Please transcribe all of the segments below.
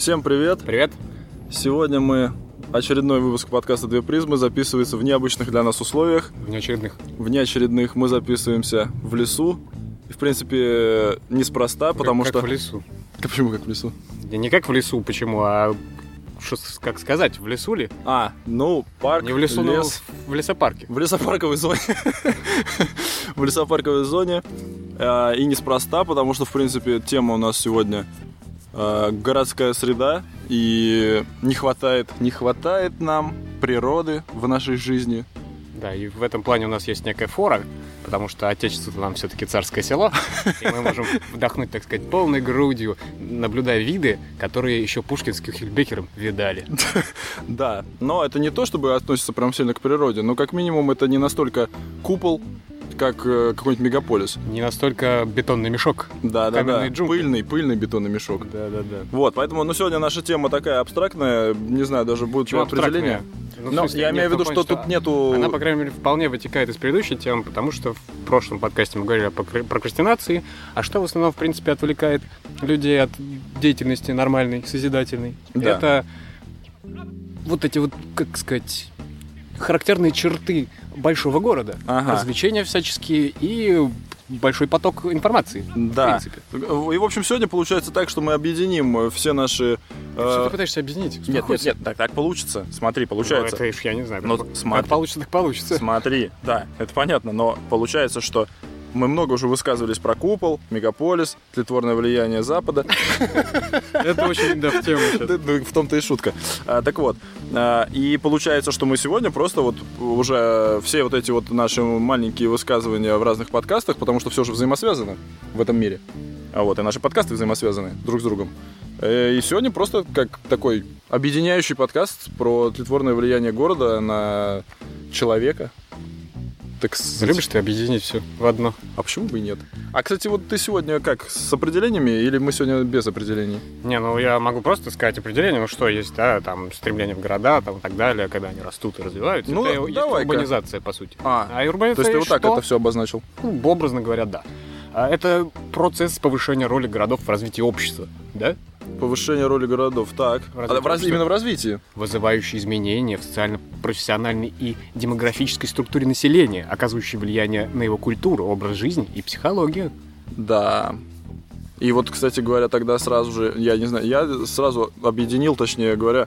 Всем привет! Привет! Сегодня мы очередной выпуск подкаста «Две призмы» записывается в необычных для нас условиях. В неочередных. В неочередных мы записываемся в лесу. И, в принципе, неспроста, потому как, что... Как в лесу. Почему как в лесу? Не, не как в лесу, почему, а что, как сказать, в лесу ли? А, ну, парк, Не в лесу, лес. но в лесопарке. В лесопарковой зоне. В лесопарковой зоне. А, И неспроста, потому что, в принципе, тема у нас сегодня а, городская среда. И не хватает, не хватает нам природы в нашей жизни. Да, и в этом плане у нас есть некая фора, потому что отечество нам все-таки царское село, и мы можем вдохнуть, так сказать, полной грудью, наблюдая виды, которые еще Пушкин с Кюхельбекером видали. Да, но это не то, чтобы относится прям сильно к природе, но как минимум это не настолько купол, как э, какой-нибудь мегаполис. Не настолько бетонный мешок. Да, да, да. Джунгли. Пыльный, пыльный бетонный мешок. Да, да, да. Вот, поэтому, ну, сегодня наша тема такая абстрактная, не знаю, даже будет Почему определение. Ну, Но я имею в виду, что плане, тут нету... Она, по крайней мере, вполне вытекает из предыдущей темы, потому что в прошлом подкасте мы говорили о прокра- прокрастинации, а что в основном, в принципе, отвлекает людей от деятельности нормальной, созидательной. Да. Это вот эти вот, как сказать, характерные черты большого города. Ага. Развлечения всяческие и большой поток информации. Да. В принципе. И, в общем, сегодня получается так, что мы объединим э, все наши... э, Что ты пытаешься объединить? Нет, нет, нет, так, так получится. Смотри, Ну, получается. это ж я не знаю. Ну, как, смотри. как получится, так получится. Смотри, да, это понятно, но получается, что мы много уже высказывались про купол, мегаполис, тлетворное влияние Запада. Это очень, да, в тему ну, В том-то и шутка. А, так вот, а, и получается, что мы сегодня просто вот уже все вот эти вот наши маленькие высказывания в разных подкастах, потому что все же взаимосвязано в этом мире. А вот, и наши подкасты взаимосвязаны друг с другом. Э, И сегодня просто как такой объединяющий подкаст про тлетворное влияние города на человека. Так Любишь ты объединить все в одно? А почему бы и нет? А, кстати, вот ты сегодня как, с определениями или мы сегодня без определений? Не, ну я могу просто сказать определение, ну что есть, да, там стремление в города, там и так далее, когда они растут и развиваются. Ну, это давай-ка. урбанизация, по сути. А, А то урбанизация есть ты вот так что? это все обозначил? Ну, образно говоря, да. А Это процесс повышения роли городов в развитии общества, да? Повышение роли городов, так. В развитии А, в раз- именно в развитии. Вызывающие изменения в социально-профессиональной и демографической структуре населения, оказывающие влияние на его культуру, образ жизни и психологию. Да. И вот, кстати говоря, тогда сразу же, я не знаю, я сразу объединил, точнее говоря,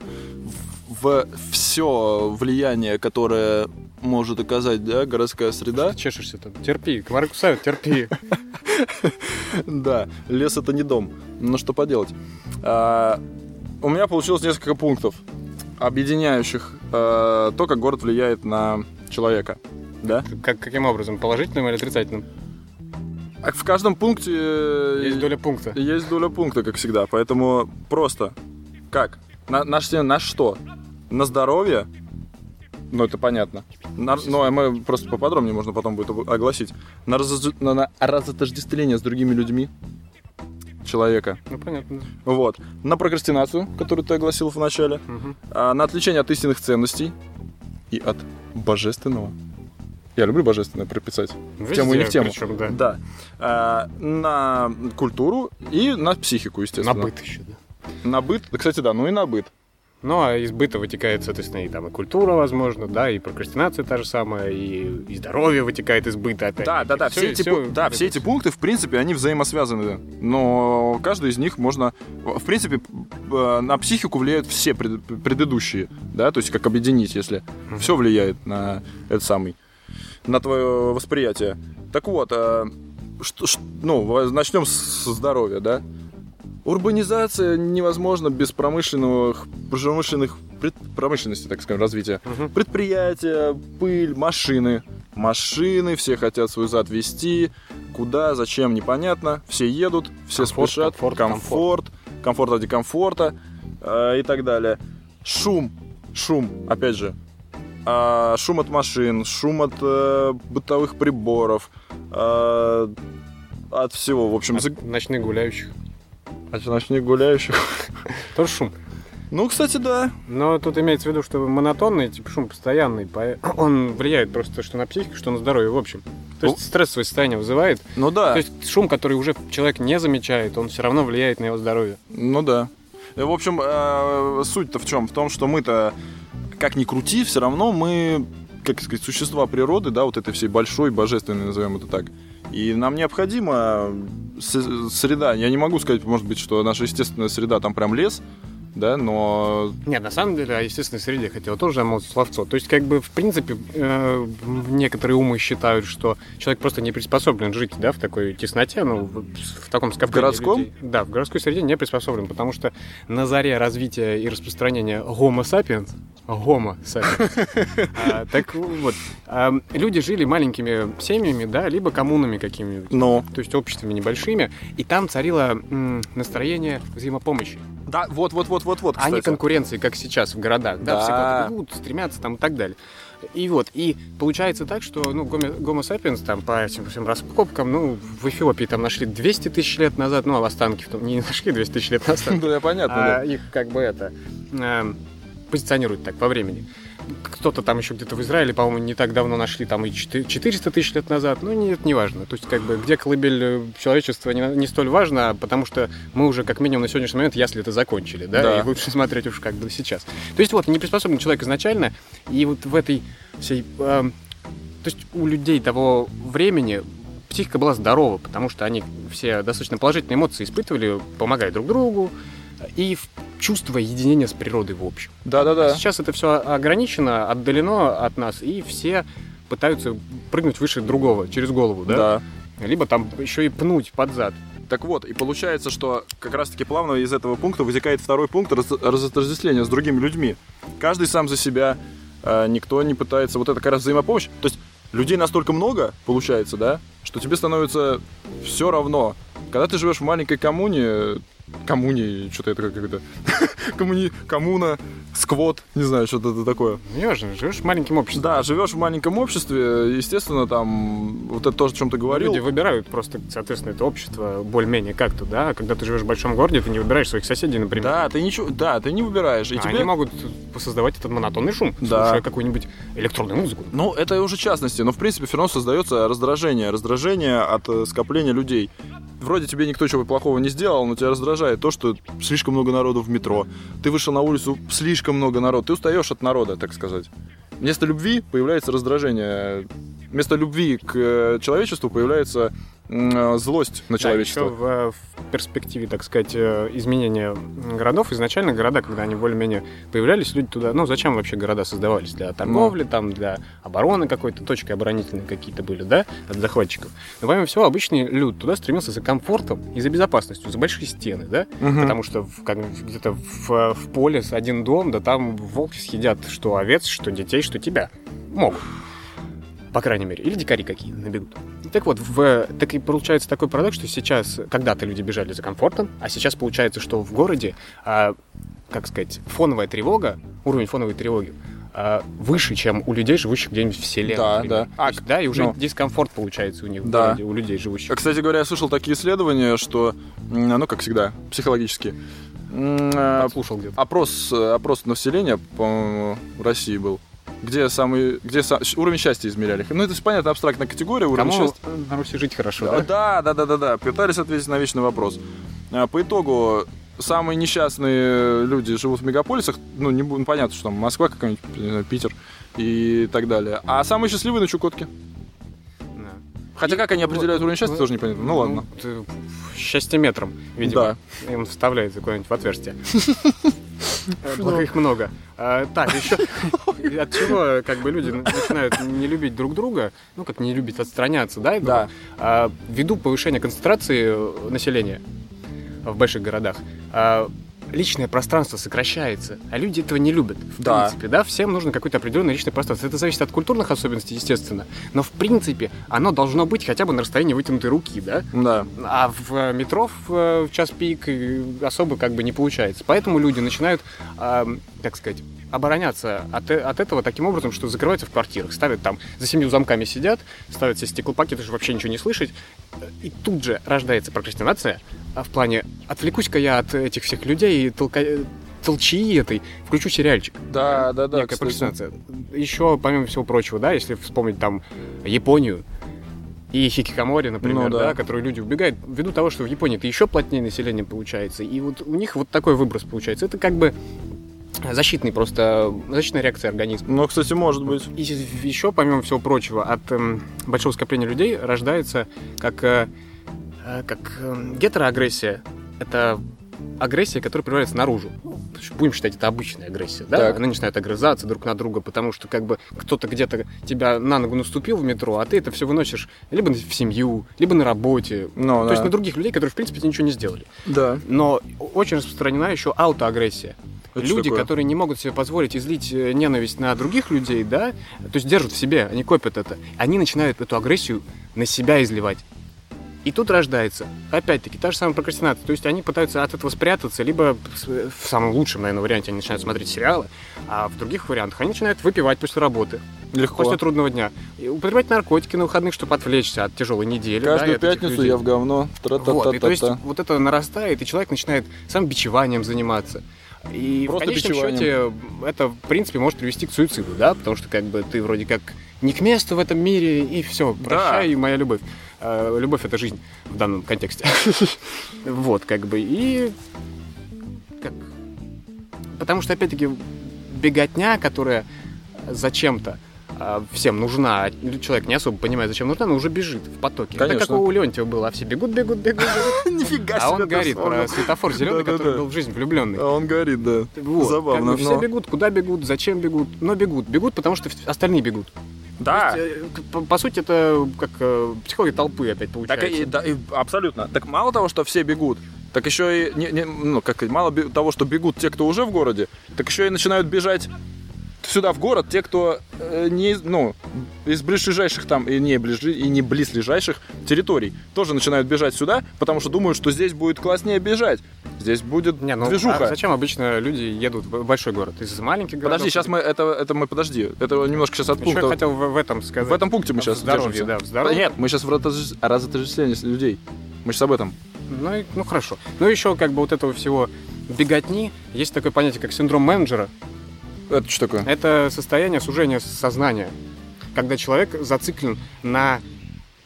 в все влияние, которое может оказать, да, городская среда. Чешешься там. Терпи, комары кусают, терпи. Да, лес это не дом. Ну что поделать. А, у меня получилось несколько пунктов, объединяющих а, то, как город влияет на человека. Да? Как, каким образом? Положительным или отрицательным? А в каждом пункте э, Есть доля пункта. есть доля пункта, как всегда. Поэтому просто как? На, на, что- на что? На здоровье? Ну, это понятно. На- ну, а мы просто поподробнее можно потом будет огласить. На, разо- на, на разотождествление с другими людьми человека. Ну, понятно. Вот. На прокрастинацию, которую ты огласил в начале. Мгм. А, на отвлечение от истинных ценностей и от божественного. Я люблю божественное приписать. В тему и не в тему. Причем, да. Да. А, на культуру и на психику, естественно. На быт еще, да. На быт. Да, кстати, да, ну и на быт. Ну, а из быта вытекает, соответственно, и там и культура, возможно, да, и прокрастинация та же самая, и, и здоровье вытекает из быта опять. Да, да, да. Все, эти, пу- да, все эти пункты, в принципе, они взаимосвязаны. Но каждый из них можно... В принципе, э, на психику влияют все пред- предыдущие. Да, то есть как объединить, если все влияет на этот самый... На твое восприятие. Так вот, э, что, ш- ну, начнем с здоровья, да? Урбанизация невозможна без промышленных, промышленных пред- промышленности, так скажем, развития. Мгм. Предприятия, пыль, машины. Машины, все хотят свой зад вести. Куда, зачем, непонятно. Все едут, все Комфорт, спешат. комфорт, комфорт, комфорт ради комфорта э, и так далее. Шум, шум, опять же. А, шум от машин, шум от э, бытовых приборов, э, от всего, в общем, за- От ночных гуляющих. От ночных гуляющих. Тоже шум. Ну, кстати, да. Но тут имеется в виду, что монотонный, типа шум постоянный, по- он влияет просто что на психику, что на здоровье в общем. То есть стрессовое состояние вызывает. Ну да. То есть шум, который уже человек не замечает, он все равно влияет на его здоровье. Ну да. В общем, э, суть-то в чем? В том, что мы-то, как ни крути, все равно мы, как сказать, существа природы, да, вот этой всей большой, божественной, назовем это так. И нам необходима среда. Я не могу сказать, может быть, что наша естественная среда там прям лес, да, но... Нет, на самом деле, о естественной среде хотел тоже замолвить словцо. То есть, как бы, в принципе, э, некоторые умы считают, что человек просто не приспособлен жить, да, в такой тесноте, ну, в, в таком скоплении В городском? Людей. Да, в городской среде не приспособлен, потому что на заре развития и распространения Homo sapiens, Homo sapiens, а, так вот, а, люди жили маленькими семьями, да, либо коммунами какими-нибудь. Но. То есть обществами небольшими, и там царило м, настроение взаимопомощи. Да, вот, вот, вот, вот, вот. А не конкуренции, как сейчас в городах. Да, Да. все куда-то бегут, стремятся там и так далее. И вот, и получается так, что, ну, гомо, sapiens там по этим всем раскопкам, ну, в Эфиопии там нашли 200 тысяч лет назад, ну, а останки в том, не нашли 200 тысяч лет назад. Да, понятно, А да. их как бы это эм, позиционируют так по времени. Кто-то там еще где-то в Израиле, по-моему, не так давно нашли, там и 4 400 тысяч лет назад. Ну, не, это не важно. То есть, как бы, где колыбель э, человечества не, не столь важно, потому что мы уже, как минимум, на сегодняшний момент ясли это закончили, да, Да. и лучше смотреть уж как бы сейчас. То есть, вот, не приспособлен человек изначально, и вот в этой всей... эм, то есть, у людей того времени психика была здорова, потому что они все достаточно положительные эмоции испытывали, помогая друг другу, и чувство единения с природой в общем. А Да-да-да. сейчас это все ограничено, отдалено от нас, и все пытаются прыгнуть выше другого, через голову, да? Да. Либо там еще и пнуть под зад. Так вот, и получается, что как раз-таки плавно из этого пункта вытекает второй пункт раз- разотождествления с другими людьми. Каждый сам за себя, э, никто не пытается, вот это как раз взаимопомощь. То есть людей настолько много, получается, да, что тебе становится все равно. Когда ты живешь в маленькой коммуне, коммуне, что-то это как-то, коммуни, коммуна, сквот, не знаю, что-то это такое. Ну, не важно, живешь в маленьком обществе. Да, живешь в маленьком обществе, естественно, там, вот это то, о чем ты говорил. Люди выбирают просто, соответственно, это общество более-менее как-то, да? А когда ты живешь в большом городе, ты не выбираешь своих соседей, например. Да, ты ничего, да, ты не выбираешь. И А тебе... Они могут создавать этот монотонный шум, Да. слушая какую-нибудь электронную музыку. Ну, это уже частности, но в принципе все равно создается раздражение. Раздражение от э, скопления людей. Вроде тебе никто чего плохого не сделал, но тебя раздражает то, что слишком много народу в метро. Ты вышел на улицу, слишком много народу. Ты устаешь от народа, так сказать. Вместо любви появляется раздражение. Вместо любви к э, человечеству появляется злость на Да, человечество. еще в, в перспективе, так сказать, э, изменения городов, изначально города, когда они более-менее появлялись, люди туда, ну, зачем вообще города создавались? Для торговли, там, для обороны какой-то, точки оборонительные какие-то были, да, от захватчиков. Но, помимо всего, обычный люд туда стремился за комфортом и за безопасностью, за большие стены, да, Мгм. потому что в- как, где-то в, в поле с один дом, да там волки съедят что овец, что детей, что тебя. Могут. По крайней мере. Или дикари какие набегут. Так вот, в, так и получается такой парадокс, что сейчас, когда-то люди бежали за комфортом, а сейчас получается, что в городе, а, как сказать, фоновая тревога, уровень фоновой тревоги, а, выше, чем у людей, живущих где-нибудь в селе. Да, например. да. То есть, да, и уже ну. дискомфорт получается у них Да. городе, у людей, живущих. А, Кстати говоря, я слышал такие исследования, что, ну, как всегда, психологически. Э, Подслушал где-то. опрос, э, опрос населения, по-моему, в России был. Где самый, где са- щ- уровень счастья измеряли. Ну, это же, понятно, абстрактная категория, уровень Кому счастья. на Руси жить хорошо, Да, да? да, да, да, да. Пытались ответить на вечный вопрос. А, По итогу, самые несчастные люди живут в мегаполисах. Ну, не, ну, понятно, что там Москва какая-нибудь, Питер и так далее. А самые счастливые на Чукотке. Да. Хотя как они определяют уровень счастья, тоже непонятно. Ну, ладно. это счастье метром, видимо. Им вставляется куда-нибудь в отверстие. Э, Благо их много. А, Так, еще от чего как бы люди начинают не любить друг друга, ну как не любить отстраняться, да? Да. а, Ввиду повышения концентрации э, населения в больших городах, а, личное пространство сокращается, а люди этого не любят. В Да. принципе, да, всем нужно какое-то определенное личное пространство. Это зависит от культурных особенностей, естественно, но в принципе оно должно быть хотя бы на расстоянии вытянутой руки, да? Да. А в э, метро в, э, в час пик э, особо как бы не получается. Поэтому люди начинают, как сказать, обороняться от, э- от этого таким образом, что закрываются в квартирах, ставят там, за семью замками сидят, ставят все стеклопакеты, чтобы вообще ничего не слышать. И тут же рождается прокрастинация, а в плане «отвлекусь-ка я от этих всех людей и толка... э, толчии этой, включу сериальчик». Да, да, да. Некая прокрастинация. Еще, помимо всего прочего, да, если вспомнить там Японию, и хикикамори, например, Ну да. да. которые люди убегают, ввиду того, что в Японии это еще плотнее население получается, и вот у них вот такой выброс получается. Это как бы защитный просто, защитная реакция организма. Ну, кстати, может быть. И еще, помимо всего прочего, от эм, большого скопления людей рождается как, э, э, как эм, гетероагрессия. Это агрессия, которая проявляется наружу. Есть Будем считать, это обычная агрессия, да? Так. Они начинают огрызаться друг на друга, потому что как бы кто-то где-то тебя на ногу наступил в метро, а ты это все выносишь либо в семью, либо на работе. Ну, То да. есть на других людей, которые, в принципе, ничего не сделали. Да. Но очень распространена еще аутоагрессия. Это Люди, такое? которые не могут себе позволить излить э, ненависть на других людей, да, то есть держат в себе, они копят это, они начинают эту агрессию на себя изливать. И тут рождается, опять-таки, та же самая прокрастинация. То есть они пытаются от этого спрятаться, либо в самом лучшем, наверное, варианте они начинают смотреть сериалы, а в других вариантах они начинают выпивать после работы, Легко. после трудного дня, и употреблять наркотики на выходных, чтобы отвлечься от тяжелой недели. да, Каждую этих пятницу я в говно. Вот, и то есть вот это нарастает, и человек начинает сам бичеванием заниматься. И Просто в конечном счете это, в принципе, может привести к суициду, да, потому что как бы ты вроде как не к месту в этом мире, и все, прощай, моя любовь. Э, любовь — это жизнь в данном контексте. Вот, как бы, и... как- Потому что, опять-таки, беготня, которая зачем-то а, всем нужна, а человек не особо понимает, зачем нужна, но уже бежит в потоке. Это Конечно. как у Леонтьева было, а все бегут, бегут, бегут. Нифига А он себе, горит про светофор зеленый, который был в жизнь влюбленный. А он горит, да. Забавно, все бегут, куда бегут, зачем бегут, но бегут. Бегут, потому что остальные бегут. Да. Есть, э, по, по сути, это как э, психология толпы опять получается. Так и, да, и абсолютно. Так мало того, что все бегут, так еще и не, не- ну как мало того, что бегут те, кто уже в городе, так еще и начинают бежать сюда в город те, кто э, не ну из ближайших там и не ближи и не близлежащих территорий тоже начинают бежать сюда, потому что думают, что здесь будет класснее бежать, здесь будет Не, ну, движуха. а зачем обычно люди едут в большой город? Из маленьких городов? Подожди, сейчас мы это это мы подожди, это немножко сейчас от Еще я пункта. хотел в, в этом сказать. В этом пункте мы сейчас здоровье, держимся. да, в здоровье. Нет, мы сейчас в разотож- разотождествлении людей. Мы сейчас об этом. Ну, и- ну хорошо. Ну еще как бы вот этого всего беготни, есть такое понятие, как синдром менеджера. Это что такое? Это состояние сужения сознания, когда человек зациклен на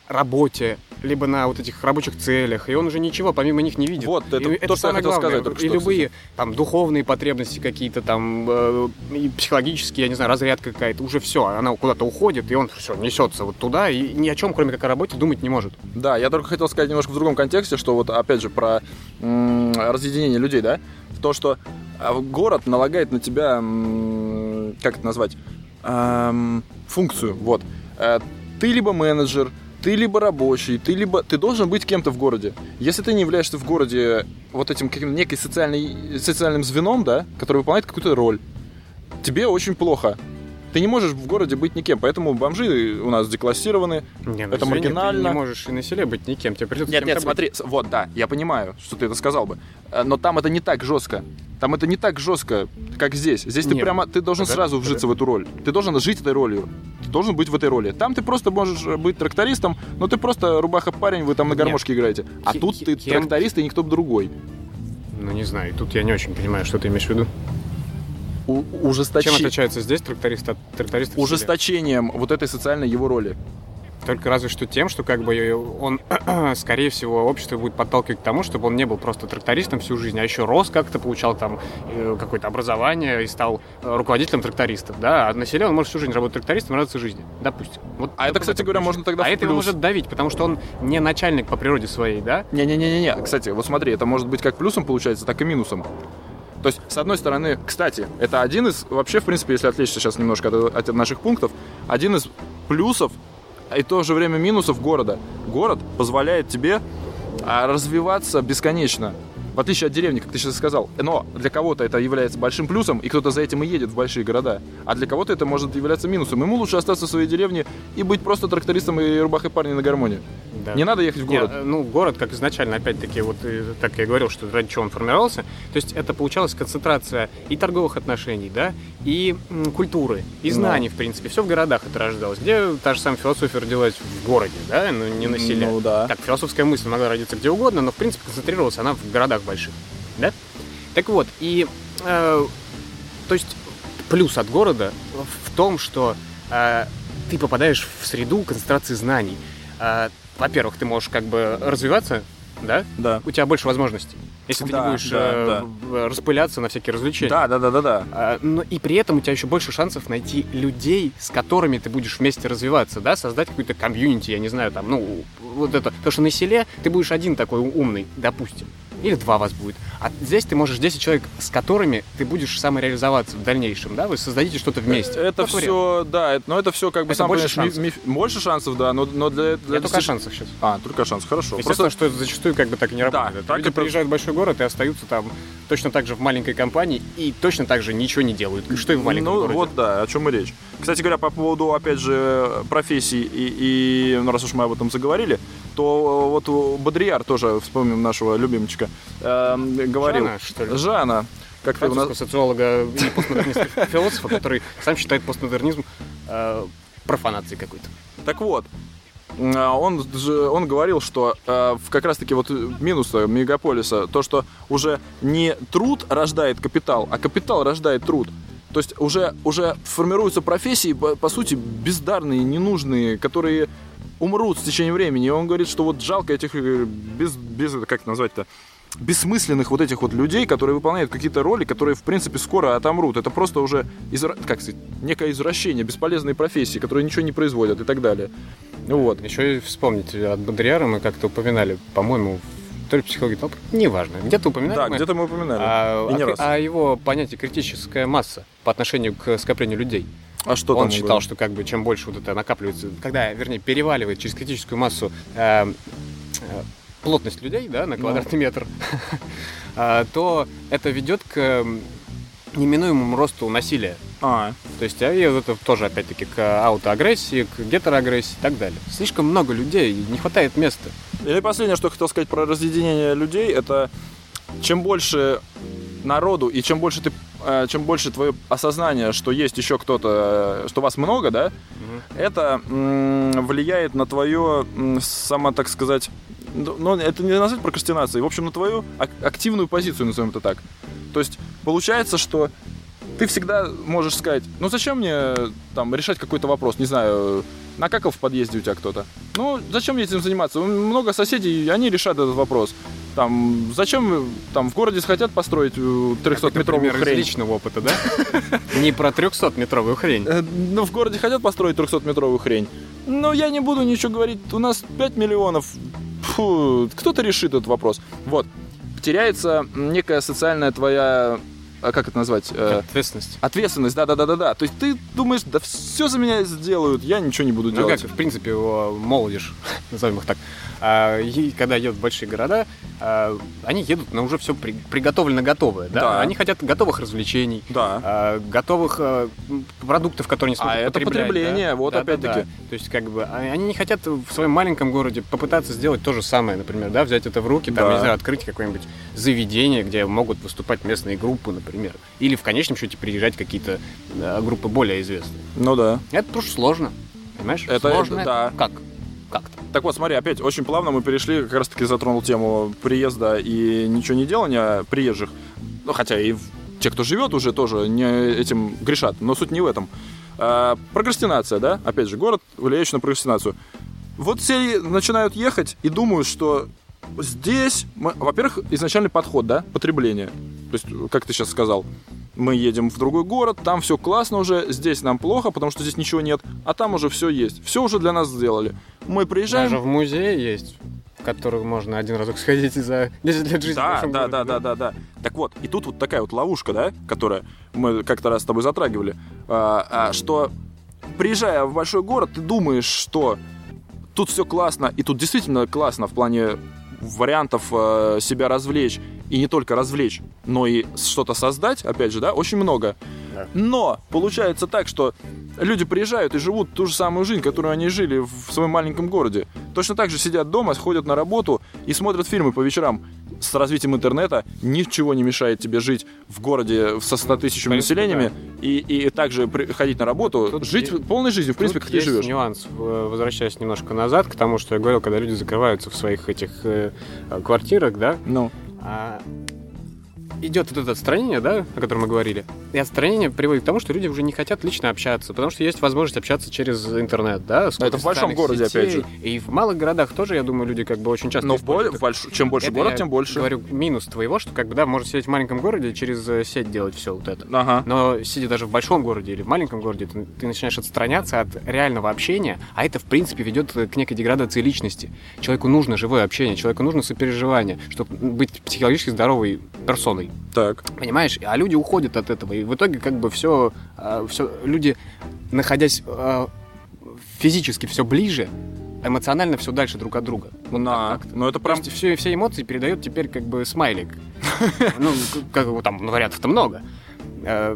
работе, либо на вот этих рабочих целях, и он уже ничего помимо них не видит. Вот, это И то, что я самое хотел главное. сказать только И что, любые там духовные потребности какие-то там, э, и психологические, я не знаю, разрядка какая-то, уже все, она куда-то уходит, и он все несется вот туда, и ни о чем, кроме как о работе, думать не может. Да, я только хотел сказать немножко в другом контексте, что вот опять же про м, разъединение людей, да, то, что а, город налагает на тебя, м, как это назвать, Ам, функцию, вот. Э, Ты либо менеджер, ты либо рабочий, ты либо ты должен быть кем-то в городе. Если ты не являешься в городе вот этим каким некой социальной, социальным звеном, да, который выполняет какую-то роль, тебе очень плохо. Ты не можешь в городе быть никем, поэтому бомжи у нас деклассированы, Не, ну, Это извини, маргинально. Ты не можешь и на селе быть никем, тебе придется Нет, нет, быть. смотри, вот, да, я понимаю, что ты это сказал бы. Э, Но там это не так жестко. Там это не так жестко, как здесь. Здесь ты Нет. прямо, ты должен Подожди, сразу вжиться в эту роль. Ты должен жить этой ролью. Ты должен быть в этой роли. Там ты просто можешь э, быть трактористом, но ты просто рубаха-парень, вы там на Нет. гармошке играете. А Ке- тут ты кем- тракторист и никто другой. Ну, не знаю, тут я не очень понимаю, что ты имеешь в виду. У- Чем ужесточи- отличается здесь тракторист от тракториста? Ужесточением вот этой социальной его роли. Только разве что тем, что как бы он, скорее всего, общество будет подталкивать к тому, чтобы он не был просто трактористом всю жизнь, а еще рос как-то, получал там э, какое-то образование и стал э, руководителем трактористов, да, а на селе он может всю жизнь работать трактористом и радоваться жизни, допустим. Вот А это, кстати говоря, можно тогда А это может давить, потому что он не начальник по природе своей, да? Не-не-не-не, кстати, вот смотри, это может быть как плюсом получается, так и минусом. То есть, с одной стороны, кстати, это один из, вообще, в принципе, если отвлечься сейчас немножко от, от наших пунктов, один из плюсов и то же время минусов города. Город позволяет тебе а, развиваться бесконечно. В отличие от деревни, как ты сейчас сказал. Но для кого-то это является большим плюсом, и кто-то за этим и едет в большие города. А для кого-то это может являться минусом. Ему лучше остаться в своей деревне и быть просто трактористом и рубахой парней на гармонии. Да. Не надо ехать в Не, город. э, ну, город, как изначально, опять-таки, вот э, так я и говорил, что ради чего он формировался. То есть это получалась концентрация и торговых отношений, да, и м, культуры, и Ну. знаний, в принципе. Все в городах это рождалось. Где та же самая философия родилась в городе, да, но не на селе. Ну да. Так, философская мысль могла родиться где угодно, но, в принципе, концентрировалась она в городах больших, да? Так вот, и, э, то есть, плюс от города в том, что э, ты попадаешь в среду концентрации знаний. а, во-первых, ты можешь как бы развиваться, да? Да. У тебя больше возможностей. Если ты Да, не будешь да, э, в- распыляться на всякие развлечения. Да, да, да, да, да. А, Но и при этом у тебя еще больше шансов найти людей, с которыми ты будешь вместе развиваться, да, создать какую-то комьюнити, я не знаю, там, ну, вот это. Потому что на селе ты будешь один такой умный, допустим. Или два вас будет. А здесь ты можешь 10 человек, с которыми ты будешь самореализоваться в дальнейшем, да? Вы создадите что-то вместе. Это Как вариант. все, да, это, но это все как бы Это сам больше понимаешь, ми- ми- больше шансов, да, но, но для, для Я только о шансах сейчас. А, только шанс, хорошо. Естественно, Просто что это зачастую как бы так и не Да, работает. так Люди это- приезжают в большой город и остаются там точно так же в маленькой компании и точно так же ничего не делают. Что и в маленьком ну, городе. вот да, о чем и речь. Кстати говоря, по поводу, опять же, профессий, и, и ну, раз уж мы об этом заговорили, то вот у Бодрияр тоже, вспомним нашего любимчика, эм, говорил. Жана, что ли? Жана, как ты у нас... социолога и постмодернистского философа, который сам считает постмодернизм э, профанацией какой-то. Так вот, а, он, он говорил, что э, как раз-таки вот минусы мегаполиса, то, что уже не труд рождает капитал, а капитал рождает труд. То есть уже, уже формируются профессии, по, по сути, бездарные, ненужные, которые умрут с течением времени. И он говорит, что вот жалко этих э, без, без как это назвать-то, бессмысленных вот этих вот людей, которые выполняют какие-то роли, которые, в принципе, скоро отомрут. Это просто уже, изра- как сказать, некое извращение, бесполезные профессии, которые ничего не производят и так далее. Вот. Еще и вспомнить от Бодрияра мы как-то упоминали, по-моему, то ли психологии толп, неважно, где-то упоминали Да, мы где-то мы упоминали. о, И не о- раз. о его понятии критическая масса по отношению к скоплению людей. А что он там считал, говорит? что как бы чем больше вот это накапливается, когда, вернее, переваливает через критическую массу э, э, плотность людей, да, на Ну. квадратный метр, а, то это ведет к неминуемому росту насилия. А, То есть, а и вот это тоже, опять-таки, к аутоагрессии, к гетероагрессии и так далее. Слишком много людей, не хватает места. Или последнее, что хотел сказать про разъединение людей, это чем больше народу и чем больше ты э, чем больше твое осознание, что есть еще кто-то, э, что вас много, да, это м, влияет на твое, само, так сказать, ну, ну, это не назвать прокрастинацией, в общем, на твою ак- активную позицию, назовем это так. То есть получается, что ты всегда можешь сказать, ну зачем мне там решать какой-то вопрос, не знаю, накакал в подъезде у тебя кто-то. Ну, зачем мне этим заниматься? Много соседей, они решат этот вопрос. Там, зачем там в городе хотят построить э, 300-метровую Пример из хрень? личного опыта, да? Не про 300-метровую хрень. Э, Ну, в городе хотят построить 300-метровую хрень. Но я не буду ничего говорить. У нас 5 миллионов. Фу, кто-то решит этот вопрос. Вот. Теряется некая социальная твоя... а Как это назвать? Э, Ответственность. Ответственность, да-да-да-да-да. То есть ты думаешь, да все за меня сделают, я ничего не буду Ну делать. как, в принципе, молодежь, назовем их так, а, и когда едут в большие города, а, они едут на уже все приготовлено готовое, да? Да. Они хотят готовых развлечений, Да. а, готовых м, продуктов, которые они смогут А это потребление, да? вот Да, да, опять-таки. да. То есть, как бы, они не хотят в своем маленьком городе попытаться сделать то же самое, например, да, взять это в руки, там, Да. не знаю, открыть какое-нибудь заведение, где могут выступать местные группы, например. Или в конечном счете приезжать какие-то да, группы более известные. Ну да. Это просто сложно. Понимаешь? Это- сложно. это да. Как? Как-то. Так вот, смотри, опять очень плавно мы перешли, как раз таки затронул тему приезда и ничего не делания приезжих. Ну, хотя и те, кто живет уже, тоже не этим грешат. Но суть не в этом. А, прокрастинация, да? Опять же, город, влияющий на прокрастинацию. Вот все начинают ехать и думают, что здесь, мы- во-первых, изначальный подход, да, потребление. То есть, как ты сейчас сказал, мы едем в другой город, там все классно уже, здесь нам плохо, потому что здесь ничего нет, а там уже все есть. Все уже для нас сделали. Мы приезжаем... Даже в музее есть, в который можно один разок сходить и за 10 лет жизни Да, да, городе, да, да, да, да. Так вот, и тут вот такая вот ловушка, да, которая мы как-то раз с тобой затрагивали, а, а, что приезжая в большой город, ты думаешь, что тут все классно, и тут действительно классно в плане вариантов э, себя развлечь, и не только развлечь, но и что-то создать, опять же, да, очень много. Но получается так, что люди приезжают и живут ту же самую жизнь, которую они жили в своем маленьком городе. Точно так же сидят дома, ходят на работу и смотрят фильмы по вечерам. С развитием интернета ничего не мешает тебе жить в городе со 100 тысячами населениями и, и также при- ходить на работу, Тут жить е- полной жизнью, в принципе, как ты есть живешь. нюанс, возвращаясь немножко назад к тому, что я говорил, когда люди закрываются в своих этих э, квартирах, да, Ну, а идет вот это отстранение, да, о котором мы говорили. И отстранение приводит к тому, что люди уже не хотят лично общаться, потому что есть возможность общаться через интернет, да. Но это в большом городе, сетей. опять же. И в малых городах тоже, я думаю, люди как бы очень часто Но в в больш- чем больше Это город, тем больше. Говорю, минус твоего, что как бы, да, можно сидеть в маленьком городе через э, сеть делать все вот это. Ага. Но сидя даже в большом городе или в маленьком городе, ты, ты начинаешь отстраняться от реального общения, а это, в принципе, ведет к некой деградации личности. Человеку нужно живое общение, человеку нужно сопереживание, чтобы быть психологически здоровой персоной. Так. Понимаешь? А люди уходят от этого. И в итоге как бы все, все люди, находясь э, физически все ближе, эмоционально все дальше друг от друга. Вот На. Ну это То прям... все, все эмоции передает теперь как бы смайлик. Ну, как его там, ну, вариантов-то много. Э,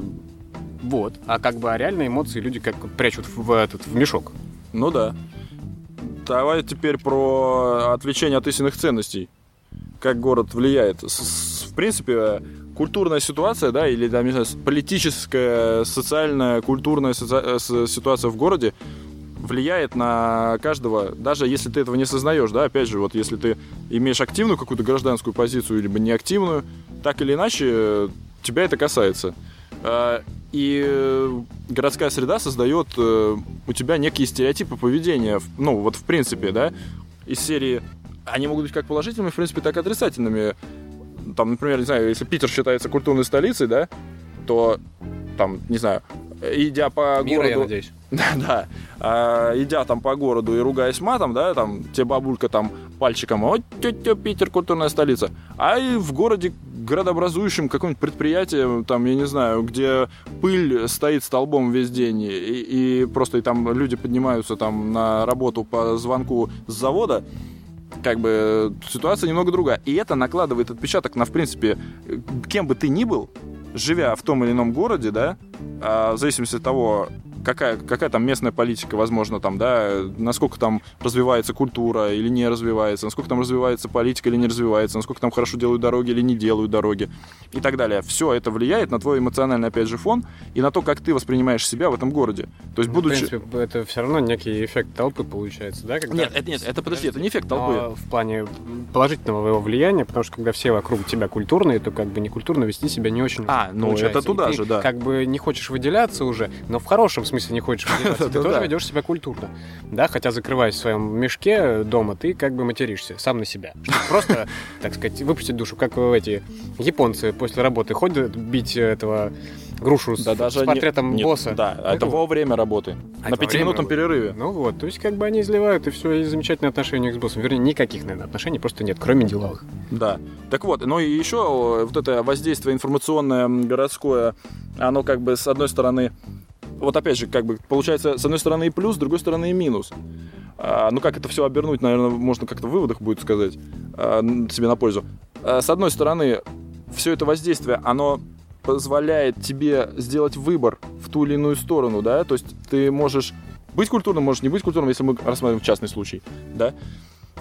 Вот. А как бы а реальные эмоции люди как прячут в этот в мешок. Ну да. Давай теперь про отвлечение от истинных ценностей. Как город влияет. С- В принципе, культурная ситуация, да, или там, не знаю, политическая, социальная, культурная соци- э, ситуация в городе влияет на каждого, даже если ты этого не осознаешь, да, опять же, вот если ты имеешь активную какую-то гражданскую позицию, либо неактивную, так или иначе, э, тебя это касается. И э, городская среда создает э, у тебя некие стереотипы поведения, ну, вот в принципе, да, из серии, они могут быть как положительными, в принципе, так и отрицательными. Там, например, не знаю, если Питер считается культурной столицей, да, то, там, не знаю, идя по Мира, я городу... надеюсь. Да, да. А, идя там по городу и ругаясь матом, да, там, тебе бабулька там пальчиком, вот тетя Питер, культурная столица. А и в городе градообразующем какое-нибудь предприятие, там, я не знаю, где пыль стоит столбом весь день, и, и просто и там люди поднимаются там на работу по звонку с завода, как бы ситуация немного другая. И это накладывает отпечаток на, в принципе, кем бы ты ни был, живя в том или ином городе, да, а, в зависимости от того, какая, какая там местная политика, возможно, там, да, насколько там развивается культура или не развивается, насколько там развивается политика или не развивается, насколько там хорошо делают дороги или не делают дороги и так далее. Все это влияет на твой эмоциональный, опять же, фон и на то, как ты воспринимаешь себя в этом городе. То есть, Ну, будучи... В принципе, это все равно некий эффект толпы получается, да? когда- Нет, это, нет, это подожди, это не эффект толпы. Но в плане положительного его влияния, потому что когда все вокруг тебя культурные, то как бы некультурно вести себя не очень А, ну, получается. это туда И ты же, да. как бы не хочешь выделяться уже, но в хорошем смысле не хочешь выделяться. Ты Да-да-да. тоже ведешь себя культурно. Да, хотя закрываясь в своем мешке дома, ты как бы материшься сам на себя. Чтобы просто, так сказать, выпустить душу, как эти японцы после работы ходят бить этого грушу с, Да, даже с не- портретом нет, босса. Да, Ну, это во время работы. А, на пятиминутном перерыве. Ну вот, то есть как бы они изливают, и все, и замечательные отношения к боссам. Вернее, никаких, наверное, отношений просто нет, кроме деловых. Да. Так вот, ну и еще вот это воздействие информационное городское, оно как бы с одной стороны, вот опять же, как бы получается с одной стороны и плюс, с другой стороны и минус. А, ну как это все обернуть, наверное, можно как-то в выводах будет сказать а, себе на пользу. А, с одной стороны, все это воздействие, оно позволяет тебе сделать выбор в ту или иную сторону, да, то есть ты можешь быть культурным, можешь не быть культурным, если мы рассматриваем частный случай, да.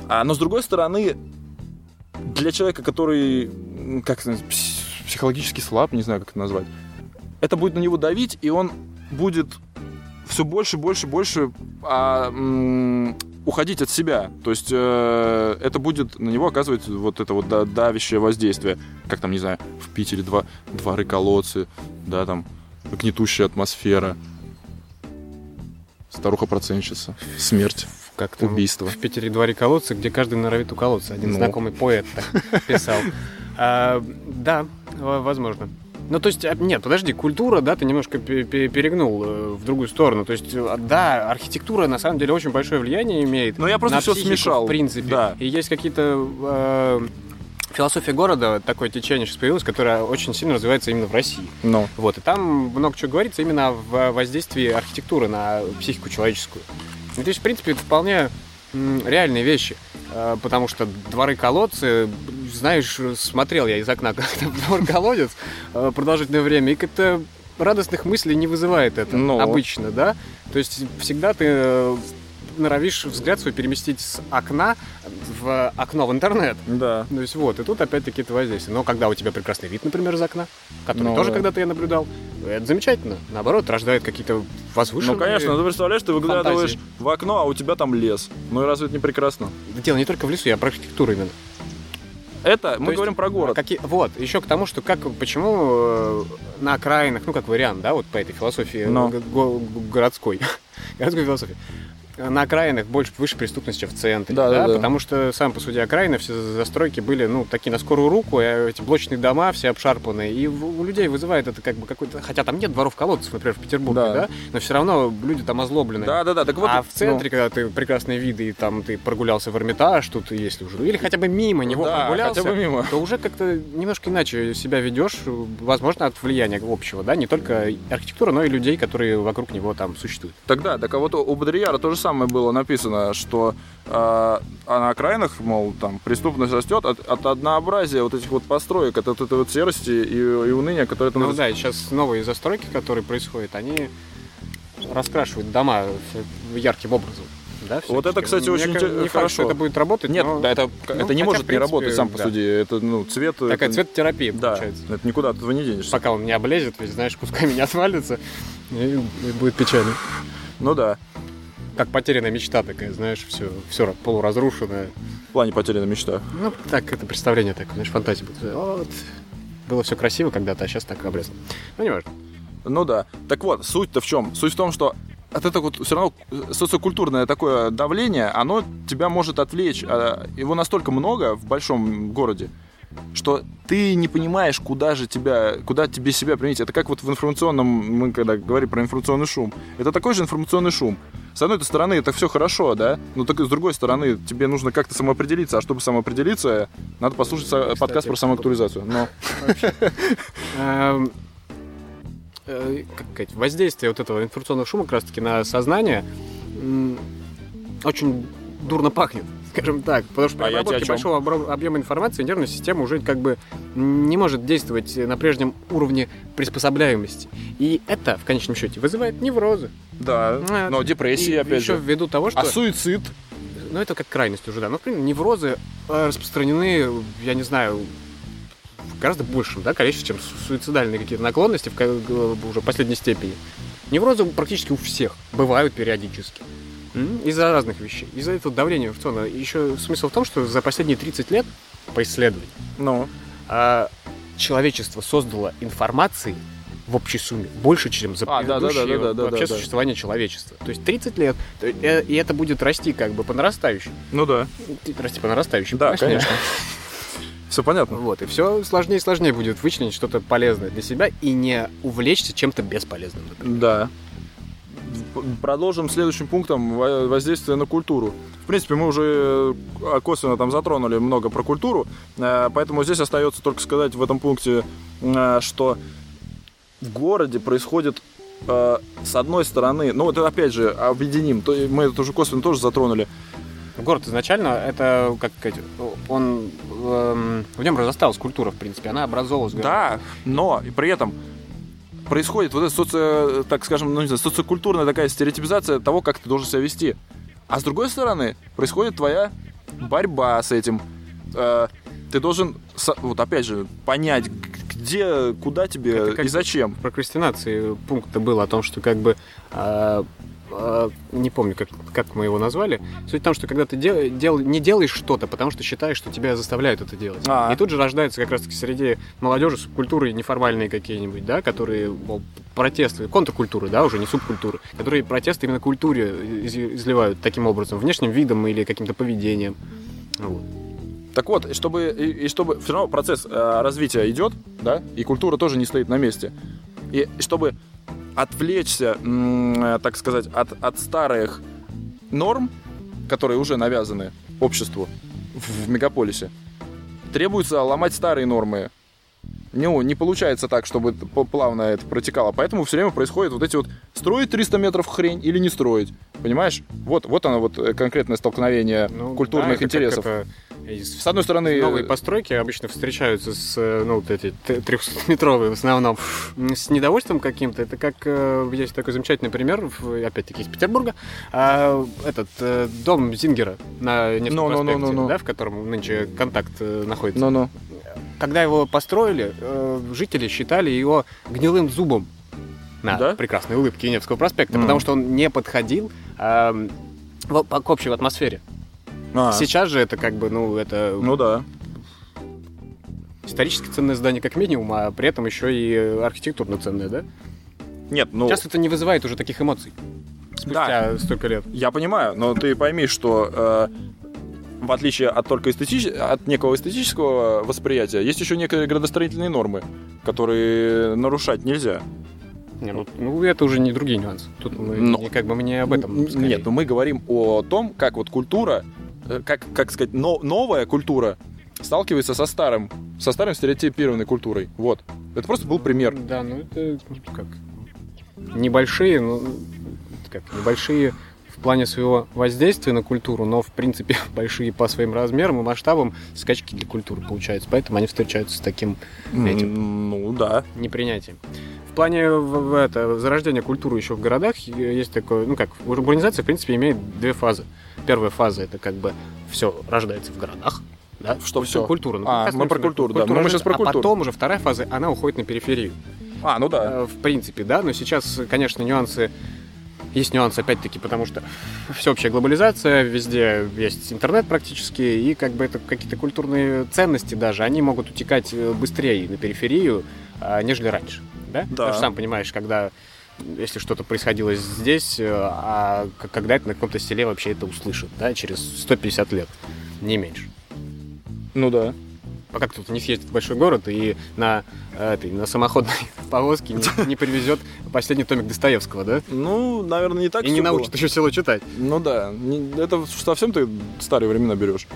А, но с другой стороны, для человека, который, как психологически слаб, не знаю, как это назвать, это будет на него давить, и он будет все больше, больше, больше а, уходить от себя. То есть э, это будет на него оказывать вот это вот да- давящее воздействие. Как там, не знаю, в Питере два, дворы, колодцы, да, там гнетущая атмосфера. Старуха-процентщица. Смерть. Как там Убийство. в Питере дворе колодцы, где каждый норовит уколоться. Один Ну. знакомый поэт писал. А, да, возможно. Ну, то есть, а, нет, подожди, культура, да, ты немножко пе- пе- перегнул э, в другую сторону. То есть, э, да, архитектура на самом деле очень большое влияние имеет. Но я просто на всё психику, смешал. В принципе. Да. И есть какие-то э, философия города, такое течение сейчас появилось, которое очень сильно развивается именно в России. Ну, Вот, и там много чего говорится именно в воздействии архитектуры на психику человеческую. Ну, то есть, в принципе, это вполне реальные вещи. Э, Потому что дворы-колодцы, знаешь, смотрел я из окна как-то в двор-колодец э, продолжительное время, и как-то радостных мыслей не вызывает это Ну. обычно, да? То есть всегда ты э, норовишь взгляд свой переместить с окна в окно в интернет. да. То есть вот, и тут опять-таки это воздействие. Но когда у тебя прекрасный вид, например, из окна, который Ну, тоже да. когда-то я наблюдал, это замечательно. Наоборот, рождает какие-то возвышенные... Ну, конечно, ты представляешь, ты выглядываешь фантазии. в окно, а у тебя там лес. Ну и разве это не прекрасно? Дело не только в лесу, я про архитектуру именно. это мы есть, говорим про город. Какие, вот, еще к тому, что как, почему э, на окраинах, ну, как вариант, да, вот по этой философии Но. го- городской, городской философии, на окраинах больше, выше преступность, чем в центре, Да, да, да. потому что, сам по сути, окраины, все застройки были, ну, такие на скорую руку, а эти блочные дома все обшарпанные, и у людей вызывает это как бы какой-то, хотя там нет дворов-колодцев, например, в Петербурге, Да. да, но все равно люди там озлоблены. Да, да, да. Так вот, а в ну, центре, когда ты прекрасные виды, и там ты прогулялся в Эрмитаж, тут если уже, или хотя бы мимо него да, прогулялся, хотя бы мимо. то уже как-то немножко иначе себя ведешь, возможно, от влияния общего, да, не только архитектуры, но и людей, которые вокруг него там существуют. Тогда, так а вот у Бодрияра то же самое было написано, что э, а на окраинах, мол, там преступность растет от, от однообразия вот этих вот построек, от, от этой вот серости и, и уныния, которые там Ну да, и сейчас новые застройки, которые происходят, они раскрашивают дома ярким образом. Да, Вот это, кстати, Мне очень кажется, не факт, хорошо. что это будет работать, Нет, но да, это, ну, это не хотя, может в не работать принципе, сам по да. суде. Это, ну, цвет... такая это- цветотерапия Да, получается. это никуда от этого не денешься. Пока он не облезет, ведь, знаешь, кусками не отвалится, и, и будет печально. Ну да, Как потерянная мечта такая, знаешь, все, все полуразрушенное. в плане потерянной мечта. Ну, так, это представление такое, знаешь, фантазия будет. Вот, было все красиво когда-то, а сейчас так облезло. Ну, не важно. Ну да. Так вот, суть-то в чем? Суть в том, что от этого вот все равно социокультурное такое давление, оно тебя может отвлечь. А Его настолько много в большом городе, что ты не понимаешь, куда же тебя, куда тебе себя применить. Это как вот в информационном, мы когда говорим про информационный шум, это такой же информационный шум. С одной стороны, это все хорошо, да, но так и с другой стороны, тебе нужно как-то самоопределиться, а чтобы самоопределиться, надо послушать Кстати, подкаст про самоактуализацию. Но Эм, э, как сказать, воздействие вот этого информационного шума как раз-таки на сознание очень дурно пахнет, скажем так. Потому что при А обработке большого объема информации нервная система уже как бы не может действовать на прежнем уровне приспособляемости. И это, в конечном счете, вызывает неврозы. да, А, но депрессия, И опять еще же. ввиду того, что... А суицид? Ну, это как крайность уже, да. Но, в принципе, неврозы э, распространены, я не знаю, в гораздо большем да, количестве, чем су- суицидальные какие-то наклонности в уже последней степени. Неврозы практически у всех бывают периодически. Из-за разных вещей. Из-за этого давления информационного. Еще смысл в том, что за последние 30 лет, по исследованию, Ну, а, человечество создало информации в общей сумме больше, чем за А, да, да, да, предыдущее да, да, вообще да, да. существование человечества. То есть 30 лет, и это будет расти как бы по нарастающей. ну да. Расти по нарастающей. Да, понимаешь, конечно. Все понятно. Вот, и все сложнее и сложнее будет вычленить что-то полезное для себя и не увлечься чем-то бесполезным. например. Да. Продолжим следующим пунктом во- воздействие на культуру. В принципе, мы уже э, косвенно там затронули много про культуру, э, поэтому здесь остается только сказать в этом пункте, э, что в городе происходит с одной стороны, ну вот опять же объединим, то мы это уже косвенно тоже затронули. Город изначально, это, как сказать, он, эм, в нем разосталась культура, в принципе, она образовалась. Да, но и при этом происходит вот эта соци, так скажем, ну не знаю, социокультурная такая стереотипизация того, как ты должен себя вести. А с другой стороны, происходит твоя борьба с этим. Э, Ты должен, вот опять же, понять, где, куда тебе и зачем. прокрастинации пункта был о том, что как бы а, не помню, как, как мы его назвали. Суть в том, что когда ты дел, дел- не делаешь что-то, потому что считаешь, что тебя заставляют это делать. А. И тут же рождаются как раз-таки среди молодежи субкультуры неформальные какие-нибудь, да, которые мол, протесты, контркультуры, да, уже не субкультуры, которые протесты именно культуре из- изливают таким образом, внешним видом или каким-то поведением. Вот. Так вот, чтобы, и, и чтобы все равно процесс э, развития идет, да, и культура тоже не стоит на месте. И чтобы отвлечься, э, так сказать, от, от старых норм, которые уже навязаны обществу в, в мегаполисе, требуется ломать старые нормы. Ну, не получается так, чтобы плавно это протекало. Поэтому все время происходит вот эти вот строить 300 метров хрень или не строить. Понимаешь? Вот, вот оно вот э, конкретное столкновение Ну, культурных да, это как интересов. это С одной стороны, Новые постройки обычно встречаются с, э, ну, вот эти 300-метровые в основном, с недовольством каким-то. Это как, э, есть такой замечательный пример, опять-таки из Петербурга, а, этот э, дом Зингера на Невском Ну, ну, ну, проспекте, ну, ну. да, в котором нынче контакт э, находится. Ну-ну. Когда его построили, э, жители считали его гнилым зубом на Да? прекрасной улыбке Невского проспекта, Мгм. потому что он не подходил по- к общей атмосфере. А, Сейчас же это как бы, ну, это Ну да. исторически ценное здание как минимум, а при этом еще и архитектурно ценное, да? Нет, ну... Сейчас это не вызывает уже таких эмоций. Спустя столько лет. Я понимаю, но ты пойми, что э, в отличие от только эстетич... от некого эстетического восприятия, есть еще некие градостроительные нормы, которые нарушать нельзя. Не, ну, ну, это уже не другие нюансы. Тут мы Но- не, как бы мы не об этом. скорее. Нет, но мы говорим о том, как вот культура, как, как сказать, но- новая культура сталкивается со старым, со старым стереотипированной культурой. Вот. Это просто был пример. Да, ну это как небольшие, ну как небольшие в плане своего воздействия на культуру, но в принципе большие по своим размерам и масштабам скачки для культуры получаются. Поэтому они встречаются с таким этим Ну да. непринятием. В плане в- в это, зарождения культуры еще в городах есть такое, ну как, урбанизация, в принципе, имеет две фазы. Первая фаза это как бы все рождается в городах, да? Что всё? Культура. Ну, А, мы про культуру, да. культура мы рождается, про А культуру. потом уже вторая фаза, она уходит на периферию. А, ну да. Э, В принципе, да, но сейчас, конечно, нюансы есть нюансы, опять-таки, потому что всеобщая глобализация, везде есть интернет практически, и как бы это какие-то культурные ценности даже, они могут утекать э, быстрее на периферию, а, нежели раньше, да? Да. Ты же сам понимаешь, когда если что-то происходило здесь, э, а когда это на каком-то селе вообще это услышат, да, через 150 лет, не меньше. Ну да. Пока кто-то не съездит в большой город и на, э, этой, на самоходной повозке не, не привезет последний томик Достоевского, да? Ну, наверное, не так и не всё было. научит еще село читать. Ну да. Это совсем ты старые времена берешь.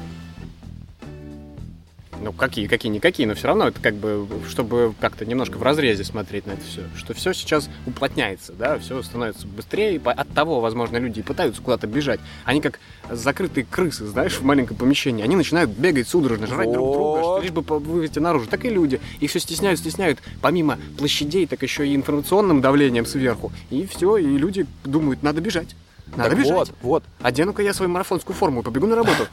Ну, какие, какие, никакие, но все равно это как бы, чтобы как-то немножко в разрезе смотреть на это все. Что все сейчас уплотняется, да, все становится быстрее, от того, возможно, люди и пытаются куда-то бежать. Они как закрытые крысы, знаешь, в маленьком помещении. Они начинают бегать судорожно, жрать друг друга, что Вот. лишь бы вывести наружу. Так и люди. Их все стесняют, стесняют. Помимо площадей, так еще и информационным давлением сверху. И все, и люди думают, надо бежать. Надо Так бежать. вот, вот. Одену-ка я свою марафонскую форму и побегу на работу.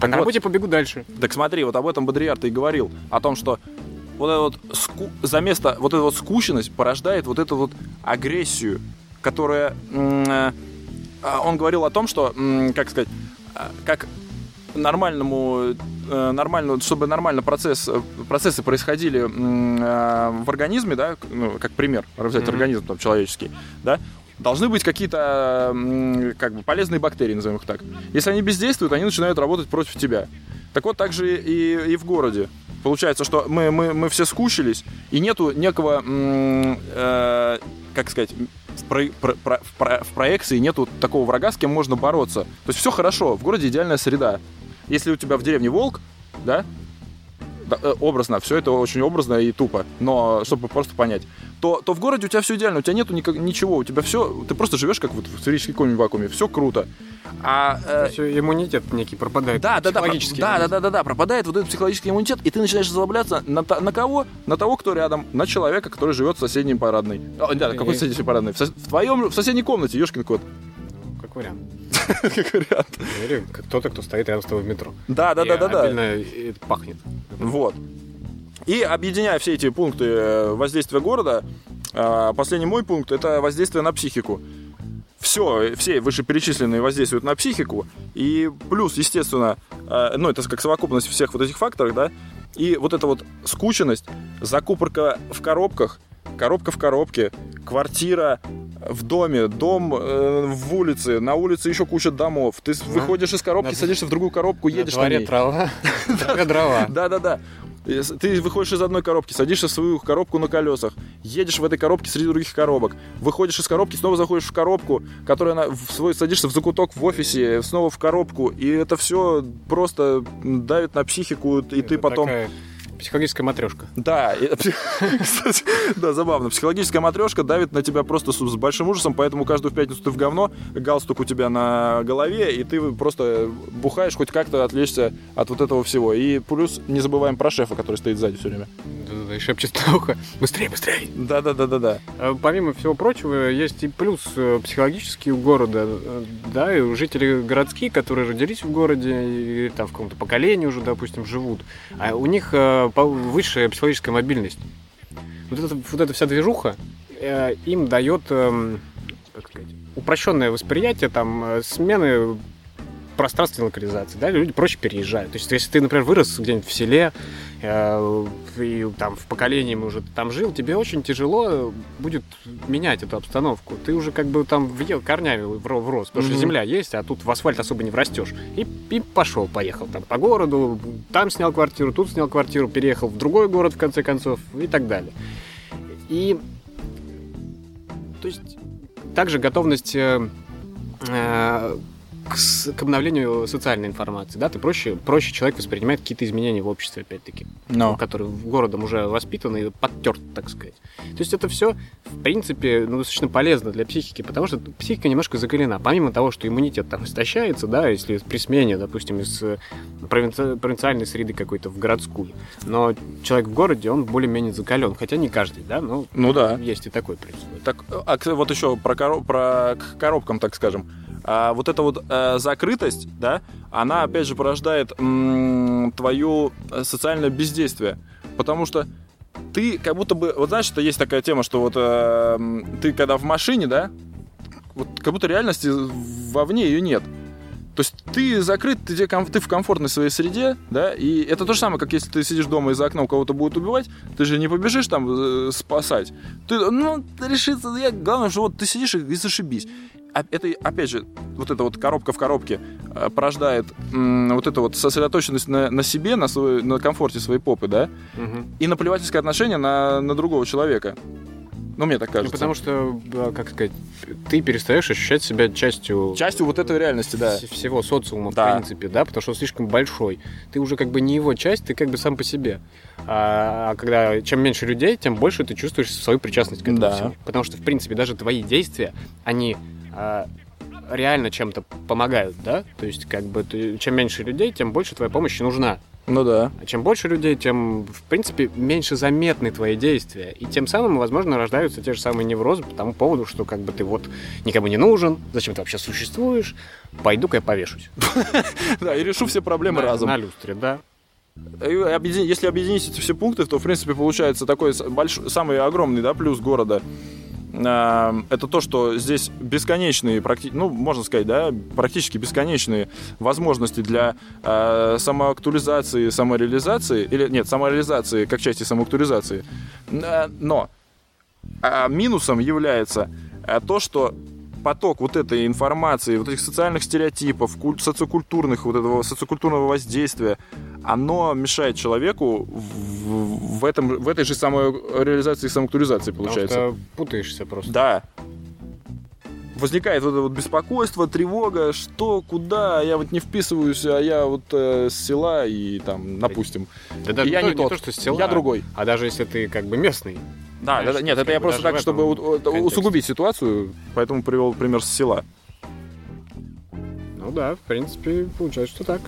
А на работе побегу дальше. Так смотри, вот об этом Бодрияр и говорил. О том, что вот это вот ску- за место вот эта вот скученность порождает вот эту вот агрессию, которая... э, а, Он говорил о том, что, как сказать, а, как нормальному, э, нормально, чтобы нормально процесс, э, процессы происходили э, в организме, да, ну, как пример, взять Мгм. организм там, человеческий, да, должны быть какие-то как бы полезные бактерии, назовем их так. Если они бездействуют, они начинают работать против тебя. Так вот, так же и, и в городе. Получается, что мы, мы, мы все скучились, и нету некого, э, как сказать, в, про- про- про- в в проекции нету такого врага, с кем можно бороться. То есть все хорошо, в городе идеальная среда. Если у тебя в деревне волк, да, да, э, образно, все это очень образно и тупо, но чтобы просто понять, то, то в городе у тебя все идеально, у тебя нету никак- ничего, у тебя все, ты просто живешь как вот в сферической вакууме, все круто. А э, Все, иммунитет некий пропадает. да, да, да, про- да, да, да, да, да, пропадает вот этот психологический иммунитет, и ты начинаешь злобляться на, на кого? На того, кто рядом, на человека, который живет в соседней парадной. О, да, какой соседней парадной? В, со- в твоем, в соседней комнате, ешкин кот. Как вариант. Как вариант. Или кто-то, кто стоит рядом с тобой в метро. Да, да, И да, да, да. это пахнет. Вот. И объединяя все эти пункты э, воздействия города, э, последний мой пункт это воздействие на психику. Все, все вышеперечисленные воздействуют на психику. И плюс, естественно, э, ну, это как совокупность всех вот этих факторов, да, и вот эта вот скученность, закупорка в коробках, коробка в коробке, квартира в доме, дом э, в улице, на улице еще куча домов. Ты с- выходишь из коробки, На- садишься в другую коробку, едешь На на дворе ней. трава. На дрова. Да-да-да. Ты выходишь из одной коробки, садишься в свою коробку на колесах, едешь в этой коробке среди других коробок, выходишь из коробки, снова заходишь в коробку, которая на, в свой, садишься в закуток в офисе, снова в коробку, и это все просто давит на психику, и ты Это потом... такая Психологическая матрешка. Да, да, забавно. Психологическая матрешка давит на тебя просто с, большим ужасом, поэтому каждую пятницу ты в говно, галстук у тебя на голове, и ты просто бухаешь хоть как-то отвлечься от вот этого всего. И плюс не забываем про шефа, который стоит сзади все время. Да-да-да, И шепчет на ухо. Быстрее, быстрее. Да-да-да-да-да. А Помимо всего прочего, есть и плюс э, психологический у города, э, да, и жители городские, которые родились в городе и там в каком-то поколении уже, допустим, живут, а у них э, высшая психологическая мобильность. Вот эта, вот эта вся движуха э, им дает, эм, как сказать, упрощенное восприятие, там, э, смены пространственной локализации, да, люди проще переезжают. То есть, если ты, например, вырос где-нибудь в селе, э, и там в поколении уже там жил, тебе очень тяжело будет менять эту обстановку. Ты уже как бы там въел корнями в, в рост, потому mm-hmm. что земля есть, а тут в асфальт особо не врастешь. И, и пошел, поехал там по городу, там снял квартиру, тут снял квартиру, переехал в другой город, в конце концов, и так далее. И то есть также готовность э, э, к, к обновлению социальной информации, да, ты проще, проще человек воспринимает какие-то изменения в обществе, опять-таки, Но. который городом уже воспитан и подтерт, так сказать. То есть это все, в принципе, ну, достаточно полезно для психики, потому что психика немножко закалена. Помимо того, что иммунитет там истощается, да, если при смене, допустим, из э, провинци... провинциальной среды какой-то в городскую, но человек в городе, он более-менее закален, хотя не каждый, да, но ну да. есть и такой принцип. Так, а вот еще про, короб... про коробкам, так скажем а, вот эта вот а, закрытость, да, она опять же порождает м- твою э, социальное бездействие. Потому что ты как будто бы, вот знаешь, что есть такая тема, что вот э, ты когда в машине, да, вот как будто реальности вовне ее нет. То есть ты закрыт, ты, ты в комфортной своей среде, да, и это то же самое, как если ты сидишь дома и за окном кого-то будет убивать, ты же не побежишь там э, спасать. Ты, ну, решится, я, главное, что вот ты сидишь и, и зашибись. А это, опять же, вот эта вот коробка в коробке э, порождает м, вот эту вот сосредоточенность на, на себе, на, свой, на комфорте своей попы, да, угу. и наплевательское отношение на, на другого человека. Ну, мне так кажется. Ну, потому что, как сказать, ты перестаешь ощущать себя частью... Частью вот этой реальности, да. Всего социума, да. в принципе, да, потому что он слишком большой. Ты уже как бы не его часть, ты как бы сам по себе. А, а когда чем меньше людей, тем больше ты чувствуешь свою причастность к этому да. всему. Потому что, в принципе, даже твои действия, они а, реально чем-то помогают, да? То есть, как бы, ты, чем меньше людей, тем больше твоя помощь нужна. Ну да. А чем больше людей, тем, в принципе, меньше заметны твои действия. И тем самым, возможно, рождаются те же самые неврозы по тому поводу, что как бы ты вот никому не нужен, зачем ты вообще существуешь, пойду-ка я повешусь. Да, и решу все проблемы разом. На люстре, да. Если объединить эти все пункты, то, в принципе, получается такой самый огромный да, плюс города – это то, что здесь бесконечные, ну, можно сказать, да, практически бесконечные возможности для э, самоактуализации, самореализации, или нет, самореализации как части самоактуализации. Э, но э, минусом является э, то, что поток вот этой информации, вот этих социальных стереотипов, куль- социокультурных, вот этого социокультурного воздействия, оно мешает человеку в, в, этом, в этой же самой реализации и самоактуализации, получается. Потому что путаешься просто. Да. Возникает вот это вот беспокойство, тревога, что, куда, я вот не вписываюсь, а я вот э, с села и там, допустим, да, да, я не, не, не тот, то, что с села, я другой. А даже если ты как бы местный, да, да, да, нет, это я просто так, чтобы усугубить ситуацию, поэтому привел пример с села. Ну да, в принципе, получается, что так.